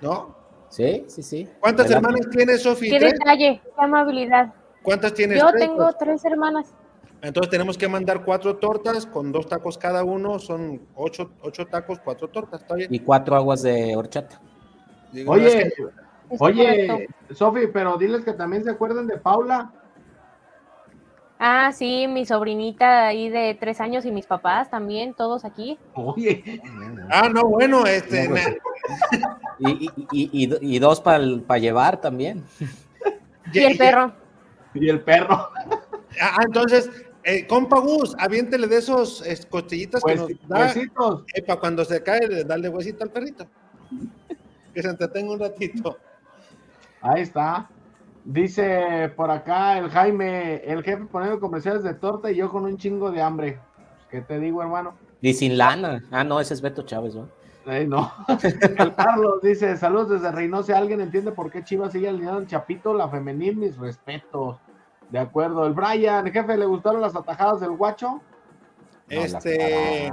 ¿No? Sí, sí, sí. ¿Cuántas hermanas tiene Sofi? Qué detalle, qué amabilidad. ¿Cuántas tienes? Yo tengo tres hermanas. Entonces tenemos que mandar cuatro tortas con dos tacos cada uno, son ocho, ocho tacos, cuatro tortas, ¿está bien? Y cuatro aguas de horchata. oye, oye, Sofi, pero diles que también se acuerden de Paula. Ah, sí, mi sobrinita ahí de tres años y mis papás también, todos aquí. Oye. Ah, no, bueno, este. y, y, y, dos para llevar también. Y el perro. Y el perro. Ah, entonces, eh, compa Gus, aviéntele de esos costillitas que nos da. para cuando se cae, darle huesito al perrito. que se entretenga un ratito. Ahí está. Dice por acá el Jaime, el jefe poniendo comerciales de torta y yo con un chingo de hambre. ¿Qué te digo, hermano? Y sin lana. Ah, no, ese es Beto Chávez, ¿no? No. El Carlos dice: Saludos desde Reynosa. ¿Alguien entiende por qué Chivas sigue alineado en Chapito? La femenil, mis respetos. De acuerdo. El Brian, jefe, ¿le gustaron las atajadas del guacho? este.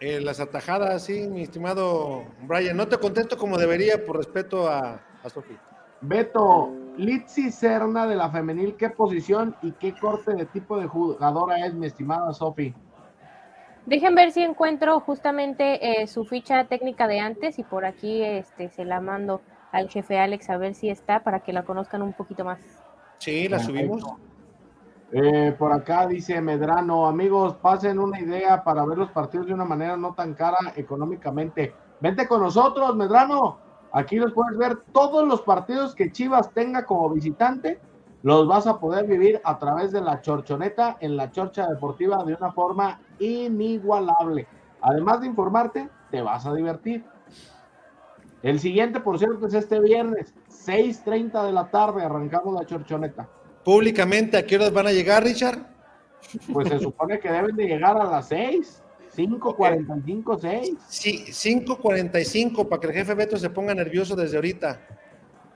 Eh, las, atajadas, sí, mi estimado Brian. No te contesto como debería por respeto a, a Sofía. Beto, Litsi Serna de la femenil, ¿qué posición y qué corte de tipo de jugadora es, mi estimada Sofi? Dejen ver si encuentro justamente eh, su ficha técnica de antes y por aquí este, se la mando al jefe Alex a ver si está para que la conozcan un poquito más. Sí, la subimos. Eh, por acá dice Medrano, amigos, pasen una idea para ver los partidos de una manera no tan cara económicamente. Vente con nosotros, Medrano. Aquí los puedes ver todos los partidos que Chivas tenga como visitante los vas a poder vivir a través de la chorchoneta en la chorcha deportiva de una forma inigualable. Además de informarte, te vas a divertir. El siguiente, por cierto, es este viernes, 6.30 de la tarde, arrancamos la chorchoneta. Públicamente, ¿a qué horas van a llegar, Richard? Pues se supone que deben de llegar a las 6. 5.45, 6. Sí, 5.45 para que el jefe Beto se ponga nervioso desde ahorita.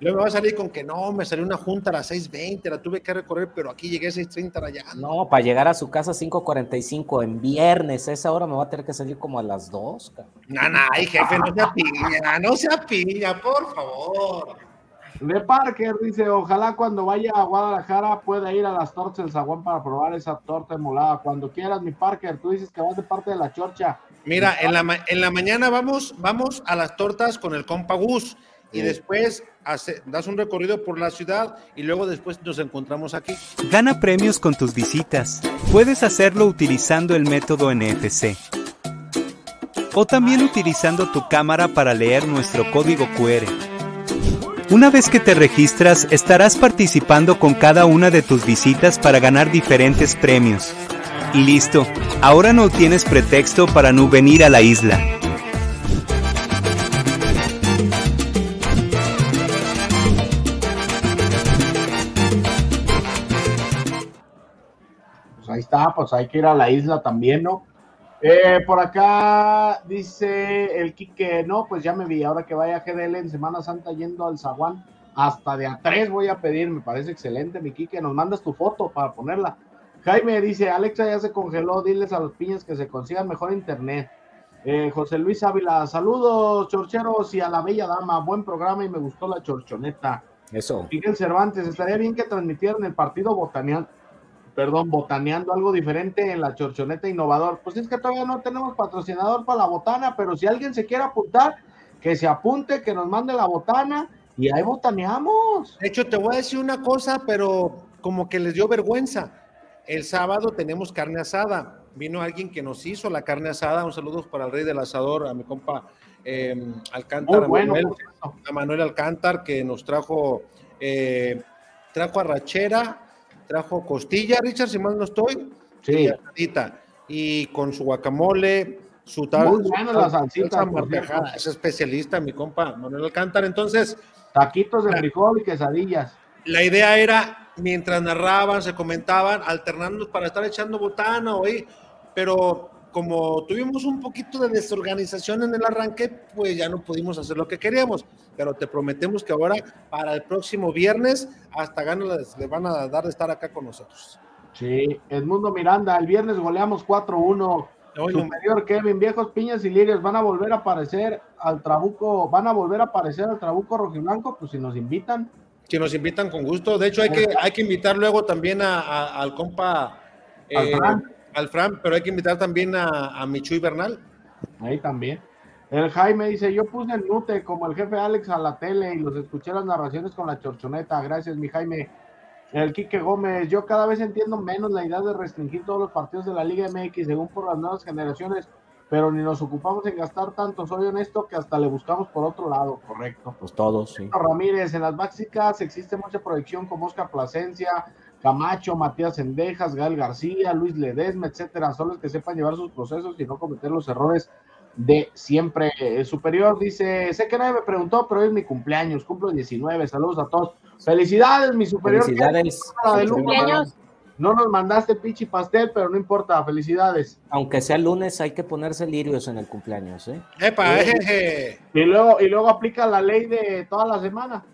Luego me va a salir con que no, me salió una junta a las 6.20, la tuve que recorrer, pero aquí llegué a 6.30 allá. No, para llegar a su casa 5.45 en viernes, a esa hora me va a tener que salir como a las 2. No, no, ay, jefe, no se apiña, no se apiña, por favor. De Parker dice, ojalá cuando vaya a Guadalajara pueda ir a las tortas del zaguán para probar esa torta molada. Cuando quieras, mi Parker, tú dices que vas de parte de la chorcha. Mira, en la, en la mañana vamos, vamos a las tortas con el compa Gus y después das un recorrido por la ciudad y luego después nos encontramos aquí. Gana premios con tus visitas. Puedes hacerlo utilizando el método NFC. O también utilizando tu cámara para leer nuestro código QR. Una vez que te registras, estarás participando con cada una de tus visitas para ganar diferentes premios. Y listo, ahora no tienes pretexto para no venir a la isla. Está, pues hay que ir a la isla también, ¿no? Eh, por acá dice el Quique, no, pues ya me vi, ahora que vaya a GDL en Semana Santa yendo al Zaguán, hasta de a tres voy a pedir, me parece excelente, mi Quique, nos mandas tu foto para ponerla. Jaime dice, Alexa ya se congeló, diles a los piñas que se consigan mejor internet. Eh, José Luis Ávila, saludos, chorcheros y a la bella dama, buen programa y me gustó la chorchoneta. Eso. Miguel Cervantes, estaría bien que transmitieran el partido botaneando, perdón, botaneando algo diferente en la chorchoneta innovador. Pues es que todavía no tenemos patrocinador para la botana, pero si alguien se quiere apuntar, que se apunte, que nos mande la botana y ahí botaneamos. De hecho, te voy a decir una cosa, pero como que les dio vergüenza. El sábado tenemos carne asada. Vino alguien que nos hizo la carne asada. Un saludo para el rey del asador, a mi compa eh, Alcántar, bueno, a, Manuel, a, Manuel, Alcántar, que nos trajo, eh, trajo arrachera, trajo costilla, Richard, si mal no estoy. Sí. Y, y con su guacamole, su tal. Muy buena la salsita. Es especialista, mi compa Manuel Alcántar. Entonces. Taquitos de frijol y quesadillas. La idea era, mientras narraban, se comentaban, alternándonos para estar echando botana, oí, pero como tuvimos un poquito de desorganización en el arranque, pues ya no pudimos hacer lo que queríamos. Pero te prometemos que ahora, para el próximo viernes, hasta ganas le van a dar de estar acá con nosotros. Sí, Edmundo Miranda, el viernes goleamos 4-1. Superior Kevin, viejos piñas y lirios, van a volver a aparecer al trabuco, van a volver a aparecer al trabuco rojiblanco, pues si nos invitan. Si nos invitan con gusto. De hecho, hay que, hay que invitar luego también a, a, al compa. Eh, al Fran, pero hay que invitar también a, a Michuy Bernal. Ahí también. El Jaime dice, yo puse el mute como el jefe Alex a la tele y los escuché las narraciones con la chorchoneta. Gracias, mi Jaime. El Quique Gómez, yo cada vez entiendo menos la idea de restringir todos los partidos de la Liga MX según por las nuevas generaciones, pero ni nos ocupamos en gastar tanto. Soy honesto que hasta le buscamos por otro lado, correcto. Pues todos, sí. Ramírez, en las básicas existe mucha proyección como Oscar Plasencia, Camacho, Matías Endejas, Gael García, Luis Ledesma, etcétera, son los que sepan llevar sus procesos y no cometer los errores de siempre. El superior dice, sé que nadie me preguntó, pero es mi cumpleaños, cumplo 19, saludos a todos. Felicidades, mi superior. Felicidades. Felicidades. No nos mandaste pichi pastel, pero no importa, felicidades. Aunque sea lunes, hay que ponerse lirios en el cumpleaños, ¿eh? ¡Epa! Y luego, y luego aplica la ley de toda la semana.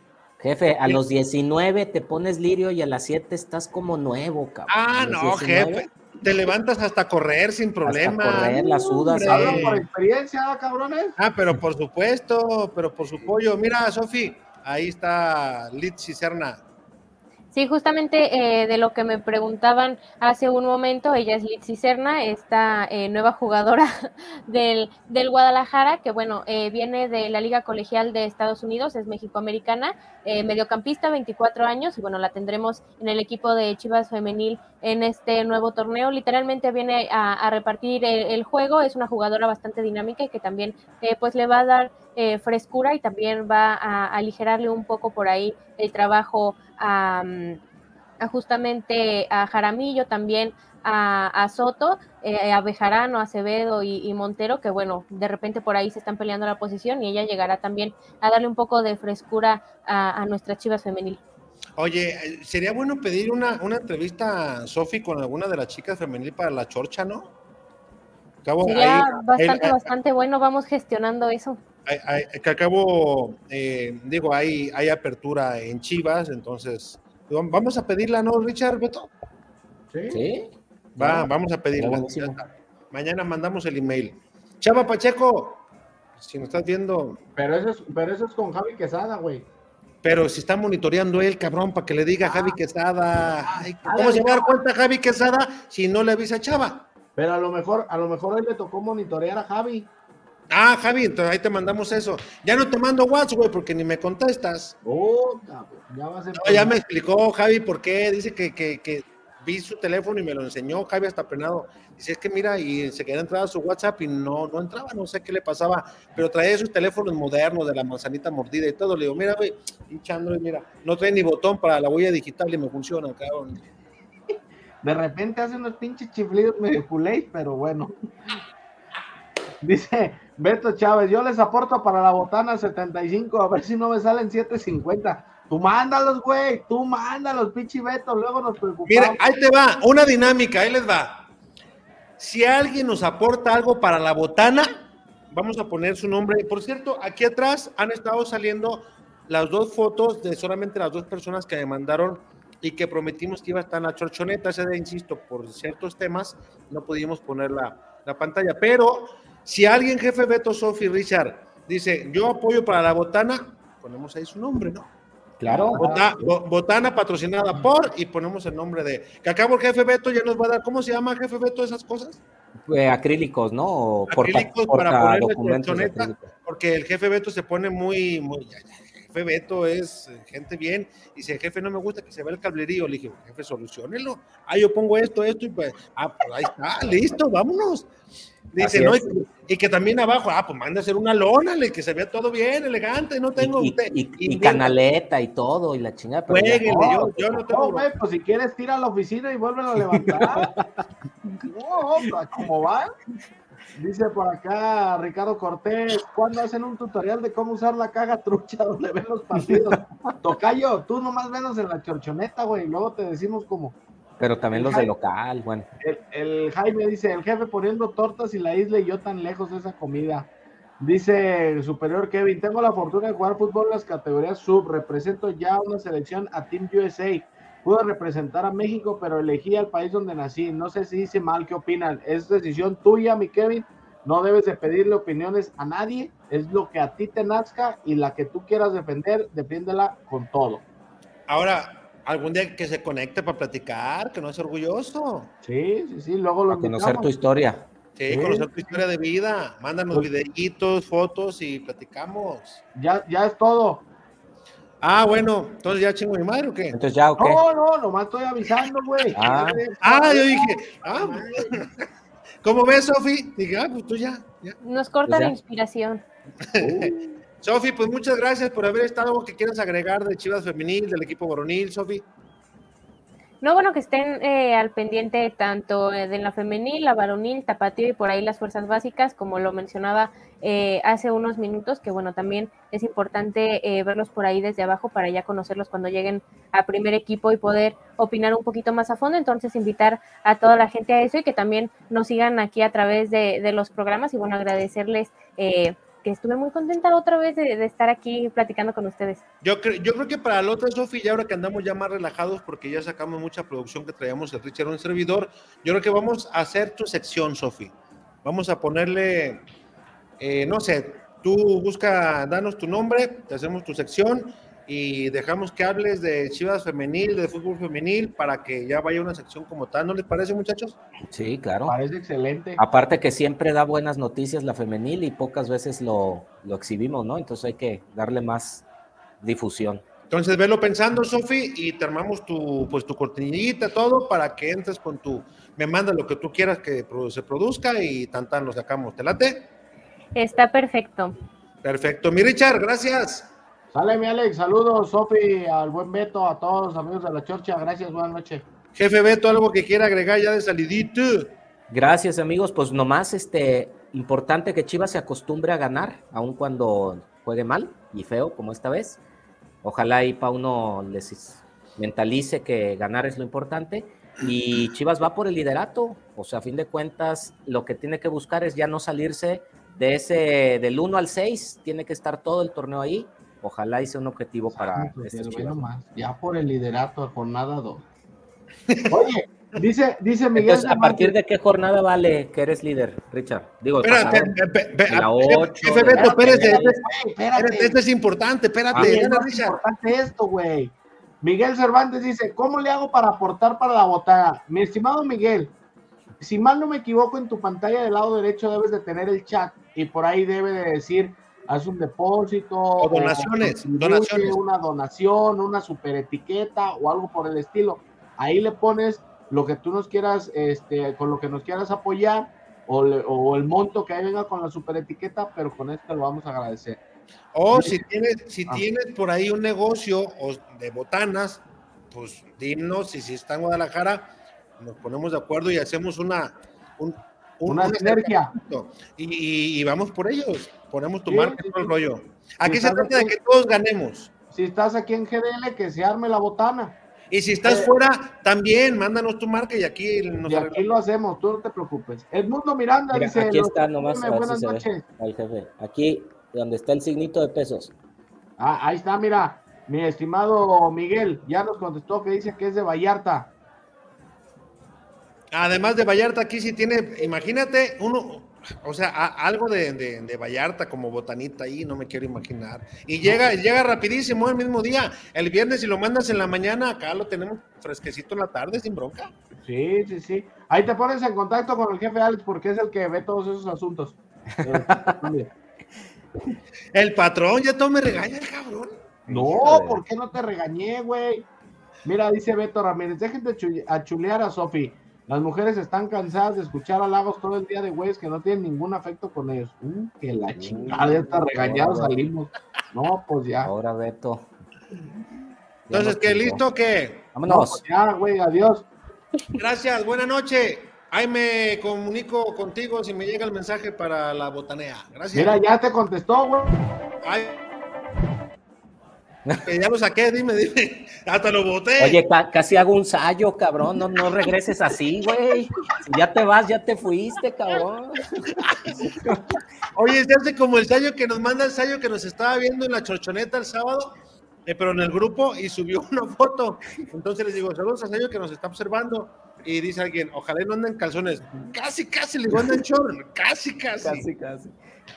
Jefe, a los 19 te pones lirio y a las 7 estás como nuevo, cabrón. Ah, no, 19, jefe. Te levantas hasta correr sin problema. Hasta correr, las sudas. Hablan por experiencia, cabrones. Ah, pero por supuesto, pero por su pollo. Mira, Sofi, ahí está Liz Cicerna. Sí, justamente eh, de lo que me preguntaban hace un momento, ella es Litsi Serna, esta eh, nueva jugadora del, del, Guadalajara, que bueno, eh, viene de la Liga Colegial de Estados Unidos, es mexicoamericana, mediocampista, 24 años, y bueno, la tendremos en el equipo de Chivas Femenil en este nuevo torneo. Literalmente viene a, a repartir el, el, juego, es una jugadora bastante dinámica y que también pues le va a dar frescura y también va a, a aligerarle un poco por ahí el trabajo a, a, justamente a Jaramillo, también a, a Soto, eh, a Bejarano, a Acevedo y, y, Montero, que bueno, de repente por ahí se están peleando la posición y ella llegará también a darle un poco de frescura a, a nuestra Chivas femenil. Oye, sería bueno pedir una, una entrevista, Sofi, con alguna de las chicas femenil para la chorcha, ¿no? Cabo, Sería ahí, bastante, ahí, bastante bueno, vamos gestionando eso que acabo, eh, digo, hay, hay apertura en Chivas, entonces vamos a pedirla, ¿no, Richard Beto? Sí. ¿Sí? Va, vamos a pedirla. Mañana mandamos el email. Chava Pacheco, si nos estás viendo. Pero eso es, pero eso es con Javi Quesada, güey. Pero si está monitoreando él, cabrón, para que le diga a Javi Quesada, ¿cómo se va a dar cuenta Javi Quesada si no le avisa a Chava? Pero a lo mejor, a lo mejor él le tocó monitorear a Javi. Ah, Javi, entonces ahí te mandamos eso. Ya no te mando WhatsApp, güey, porque ni me contestas. Oh, ya a ser. ya me explicó Javi por qué. Dice que, que, que, vi su teléfono y me lo enseñó. Javi hasta penado. Dice, es que mira, y se quería entrar a su WhatsApp y no, no entraba, no sé qué le pasaba. Pero traía sus teléfonos modernos de la manzanita mordida y todo. Le digo, mira, güey, hinchando, mira, no trae ni botón para la huella digital y me funciona, cabrón. De repente hace unos pinches chiflidos medio culé, pero bueno. Dice Beto Chávez, yo les aporto para la botana 75, a ver si no me salen 750. Tú mándalos, güey, tú mándalos, pinche Beto, luego nos preocupamos. Mira, ahí te va, una dinámica, ahí les va. Si alguien nos aporta algo para la botana, vamos a poner su nombre. Por cierto, aquí atrás han estado saliendo las dos fotos de solamente las dos personas que me mandaron y que prometimos que iba a estar en la chorchoneta. Ese día, insisto, por ciertos temas, no pudimos poner la, la pantalla. Pero si alguien, jefe Beto, Sofi, Richard, dice, yo apoyo para la botana, ponemos ahí su nombre, ¿no? Claro. botana patrocinada por y ponemos el nombre de. Que acabo el jefe Beto ya nos va a dar. ¿Cómo se llama jefe Beto esas cosas? Pues, acrílicos, ¿no? acrílicos para ponerle porque el jefe Beto se pone muy, muy jefe Beto es eh, gente bien, y si el jefe no me gusta que se vea el cablerío, le dije, jefe, solucionelo. Ah, yo pongo esto, esto, y pues, ah, pues ahí está, listo, vámonos. Dice, no, y, que también abajo, ah, pues manda a hacer una lona, que se vea todo bien, elegante, no tengo. Y, y, canaleta y todo, y la chingada. yo, yo, no tengo. No, pues si quieres, tira a la oficina y vuelven a levantar. no, ¿cómo va? Dice por acá Ricardo Cortés, ¿cuándo hacen un tutorial de cómo usar la caja trucha donde ven los partidos? Tocayo, tú nomás venos en la chorchoneta, güey, y luego te decimos cómo. Pero también los de local, bueno. El, Jaime dice, el jefe poniendo tortas y la isla y yo tan lejos de esa comida. Dice el superior Kevin, tengo la fortuna de jugar fútbol en las categorías sub, represento ya una selección a Team USA pude representar a México, pero elegí al país donde nací. No sé si dice mal, ¿qué opinan? Es decisión tuya, mi Kevin. No debes de pedirle opiniones a nadie. Es lo que a ti te nazca y la que tú quieras defender, defiéndela con todo. Ahora, algún día que se conecte para platicar, que no es orgulloso. Sí, sí, sí. Luego lo para conocer tu historia. Sí, conocer tu historia de vida. Mándanos pues videitos, fotos y platicamos. Ya, ya es todo. Ah, bueno, entonces ya chingo mi madre o qué? Entonces ya, ¿o No, no, nomás estoy avisando, güey. Ah. ah, yo dije, ah, ¿cómo ves, Sofi? Dije, ah, pues tú ya. Nos corta pues la inspiración. Sofi, pues muchas gracias por haber estado. ¿Qué quieres agregar de Chivas Femenil, del equipo Boronil, Sofi? No, bueno, que estén eh, al pendiente tanto eh, de la femenil, la varonil, tapatío y por ahí las fuerzas básicas, como lo mencionaba eh, hace unos minutos, que bueno, también es importante verlos por ahí desde abajo para ya conocerlos cuando lleguen a primer equipo y poder opinar un poquito más a fondo. Entonces, invitar a toda la gente a eso y que también nos sigan aquí a través de, de los programas y bueno, agradecerles que estuve muy contenta otra vez de, estar aquí platicando con ustedes. Yo, creo, yo creo que para la otra, Sofi, ya ahora que andamos ya más relajados porque ya sacamos mucha producción que traíamos el Richard un servidor, yo creo que vamos a hacer tu sección, Sofi. Vamos a ponerle, eh, no sé, tú busca, danos tu nombre, te hacemos tu sección y dejamos que hables de Chivas femenil, de fútbol femenil, para que ya vaya una sección como tal. ¿No les parece, muchachos? Sí, claro. Parece excelente. Aparte que siempre da buenas noticias la femenil y pocas veces lo, lo exhibimos, ¿no? Entonces hay que darle más difusión. Entonces, velo pensando, Sofi, y te armamos tu, pues, tu cortinillita, todo, para que entres con tu, me manda lo que tú quieras que se produzca y tan tan lo sacamos. ¿Te late? Está perfecto. Perfecto. Mi Richard, gracias. Sale mi Alex, saludos, Sofi, al buen Beto, a todos los amigos de la Chorcha, gracias, buenas noches. Jefe Beto, algo que quiera agregar ya de salidito. Gracias, amigos, pues nomás este importante que Chivas se acostumbre a ganar, aun cuando juegue mal y feo como esta vez. Ojalá y Pauno les mentalice que ganar es lo importante. Y Chivas va por el liderato, o sea, a fin de cuentas, lo que tiene que buscar es ya no salirse de ese del 1 al 6, tiene que estar todo el torneo ahí Ojalá hice un objetivo para este Ya por el liderato, jornada 2. Oye, Dice, dice Miguel. Entonces, ¿a partir de qué jornada vale que eres líder, Richard? Digo, espérate, la 8. Jefe Beto, espérate, espérate, esto es importante, espérate. Es importante esto, güey. Miguel Cervantes dice, ¿cómo le hago para aportar para la botada? Mi estimado Miguel, si mal no me equivoco, en tu pantalla del lado derecho debes de tener el chat y por ahí debe de decir, haz un depósito. O donaciones, donaciones. Una donación, una super etiqueta o algo por el estilo. Ahí le pones lo que tú nos quieras, este, con lo que nos quieras apoyar o, el monto que ahí venga con la super etiqueta, pero con esto lo vamos a agradecer. O si tienes, si ah. tienes por ahí un negocio de botanas, pues dinos y si está en Guadalajara, nos ponemos de acuerdo y hacemos una, una sinergia. Y, vamos por ellos, ponemos tu marca y todo el rollo. Aquí se trata de que todos ganemos. Si estás aquí en GDL, que se arme la botana. Y si estás eh, fuera, también mándanos tu marca y aquí nos y aquí lo hacemos, tú no te preocupes. Edmundo Miranda dice: Aquí está nomás. Buenas noches. jefe. Aquí, donde está el signito de pesos. Ah, ahí está, mira. Mi estimado Miguel ya nos contestó que dice que es de Vallarta. Además de Vallarta, aquí sí tiene, imagínate, uno, o sea, algo de, de, Vallarta como botanita ahí, no me quiero imaginar. Y llega, llega rapidísimo el mismo día. El viernes, si lo mandas en la mañana, acá lo tenemos fresquecito en la tarde, sin bronca. Sí, sí, sí. Ahí te pones en contacto con el jefe Alex porque es el que ve todos esos asuntos. el patrón, ya todo me regaña el cabrón. No, ¿por qué no te regañé, güey? Mira, dice Beto Ramírez, dejen de chulear a Sofi. Las mujeres están cansadas de escuchar halagos todo el día de güeyes que no tienen ningún afecto con ellos. Mm, que la mm, chingada, ya está regañado, salimos. No, pues ya. Ahora, Beto. Entonces, ¿qué listo qué? Vámonos. Pues ya, güey, adiós. Gracias, buena noche. Ahí me comunico contigo si me llega el mensaje para la botanea. Gracias. Mira, ya te contestó, güey. Ay ya lo saqué, dime, dime. Hasta lo boté. Oye, casi hago un ensayo, cabrón. No, no regreses así, güey. Si ya te vas, ya te fuiste, cabrón. Oye, se hace como el ensayo que nos manda el ensayo que nos estaba viendo en la chorchoneta el sábado, eh, pero en el grupo y subió una foto. Entonces les digo, saludos a Sayo que nos está observando. Y dice alguien, ojalá no anden calzones. Casi, casi, le digo, andan short. Casi, casi. Casi, casi.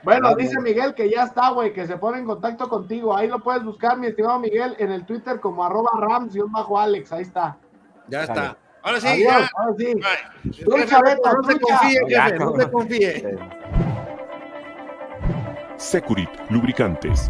Bueno, dice Miguel que ya está, güey, que se pone en contacto contigo. Ahí lo puedes buscar, mi estimado Miguel, en el Twitter como arroba rams y un bajo Alex. Ahí está. Ya está. Ahora sí, ya. Ahora sí. no te confíe, jefe, no te confíe. Securit, lubricantes.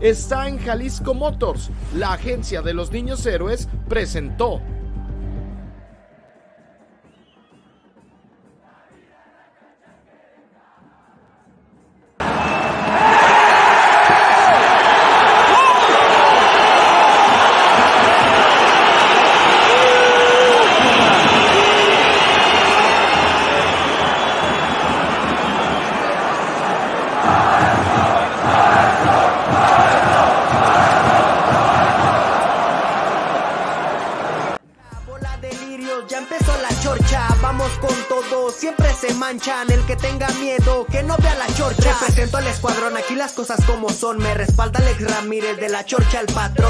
está en Jalisco Motors. La agencia de los niños héroes presentó chorcha, el patrón.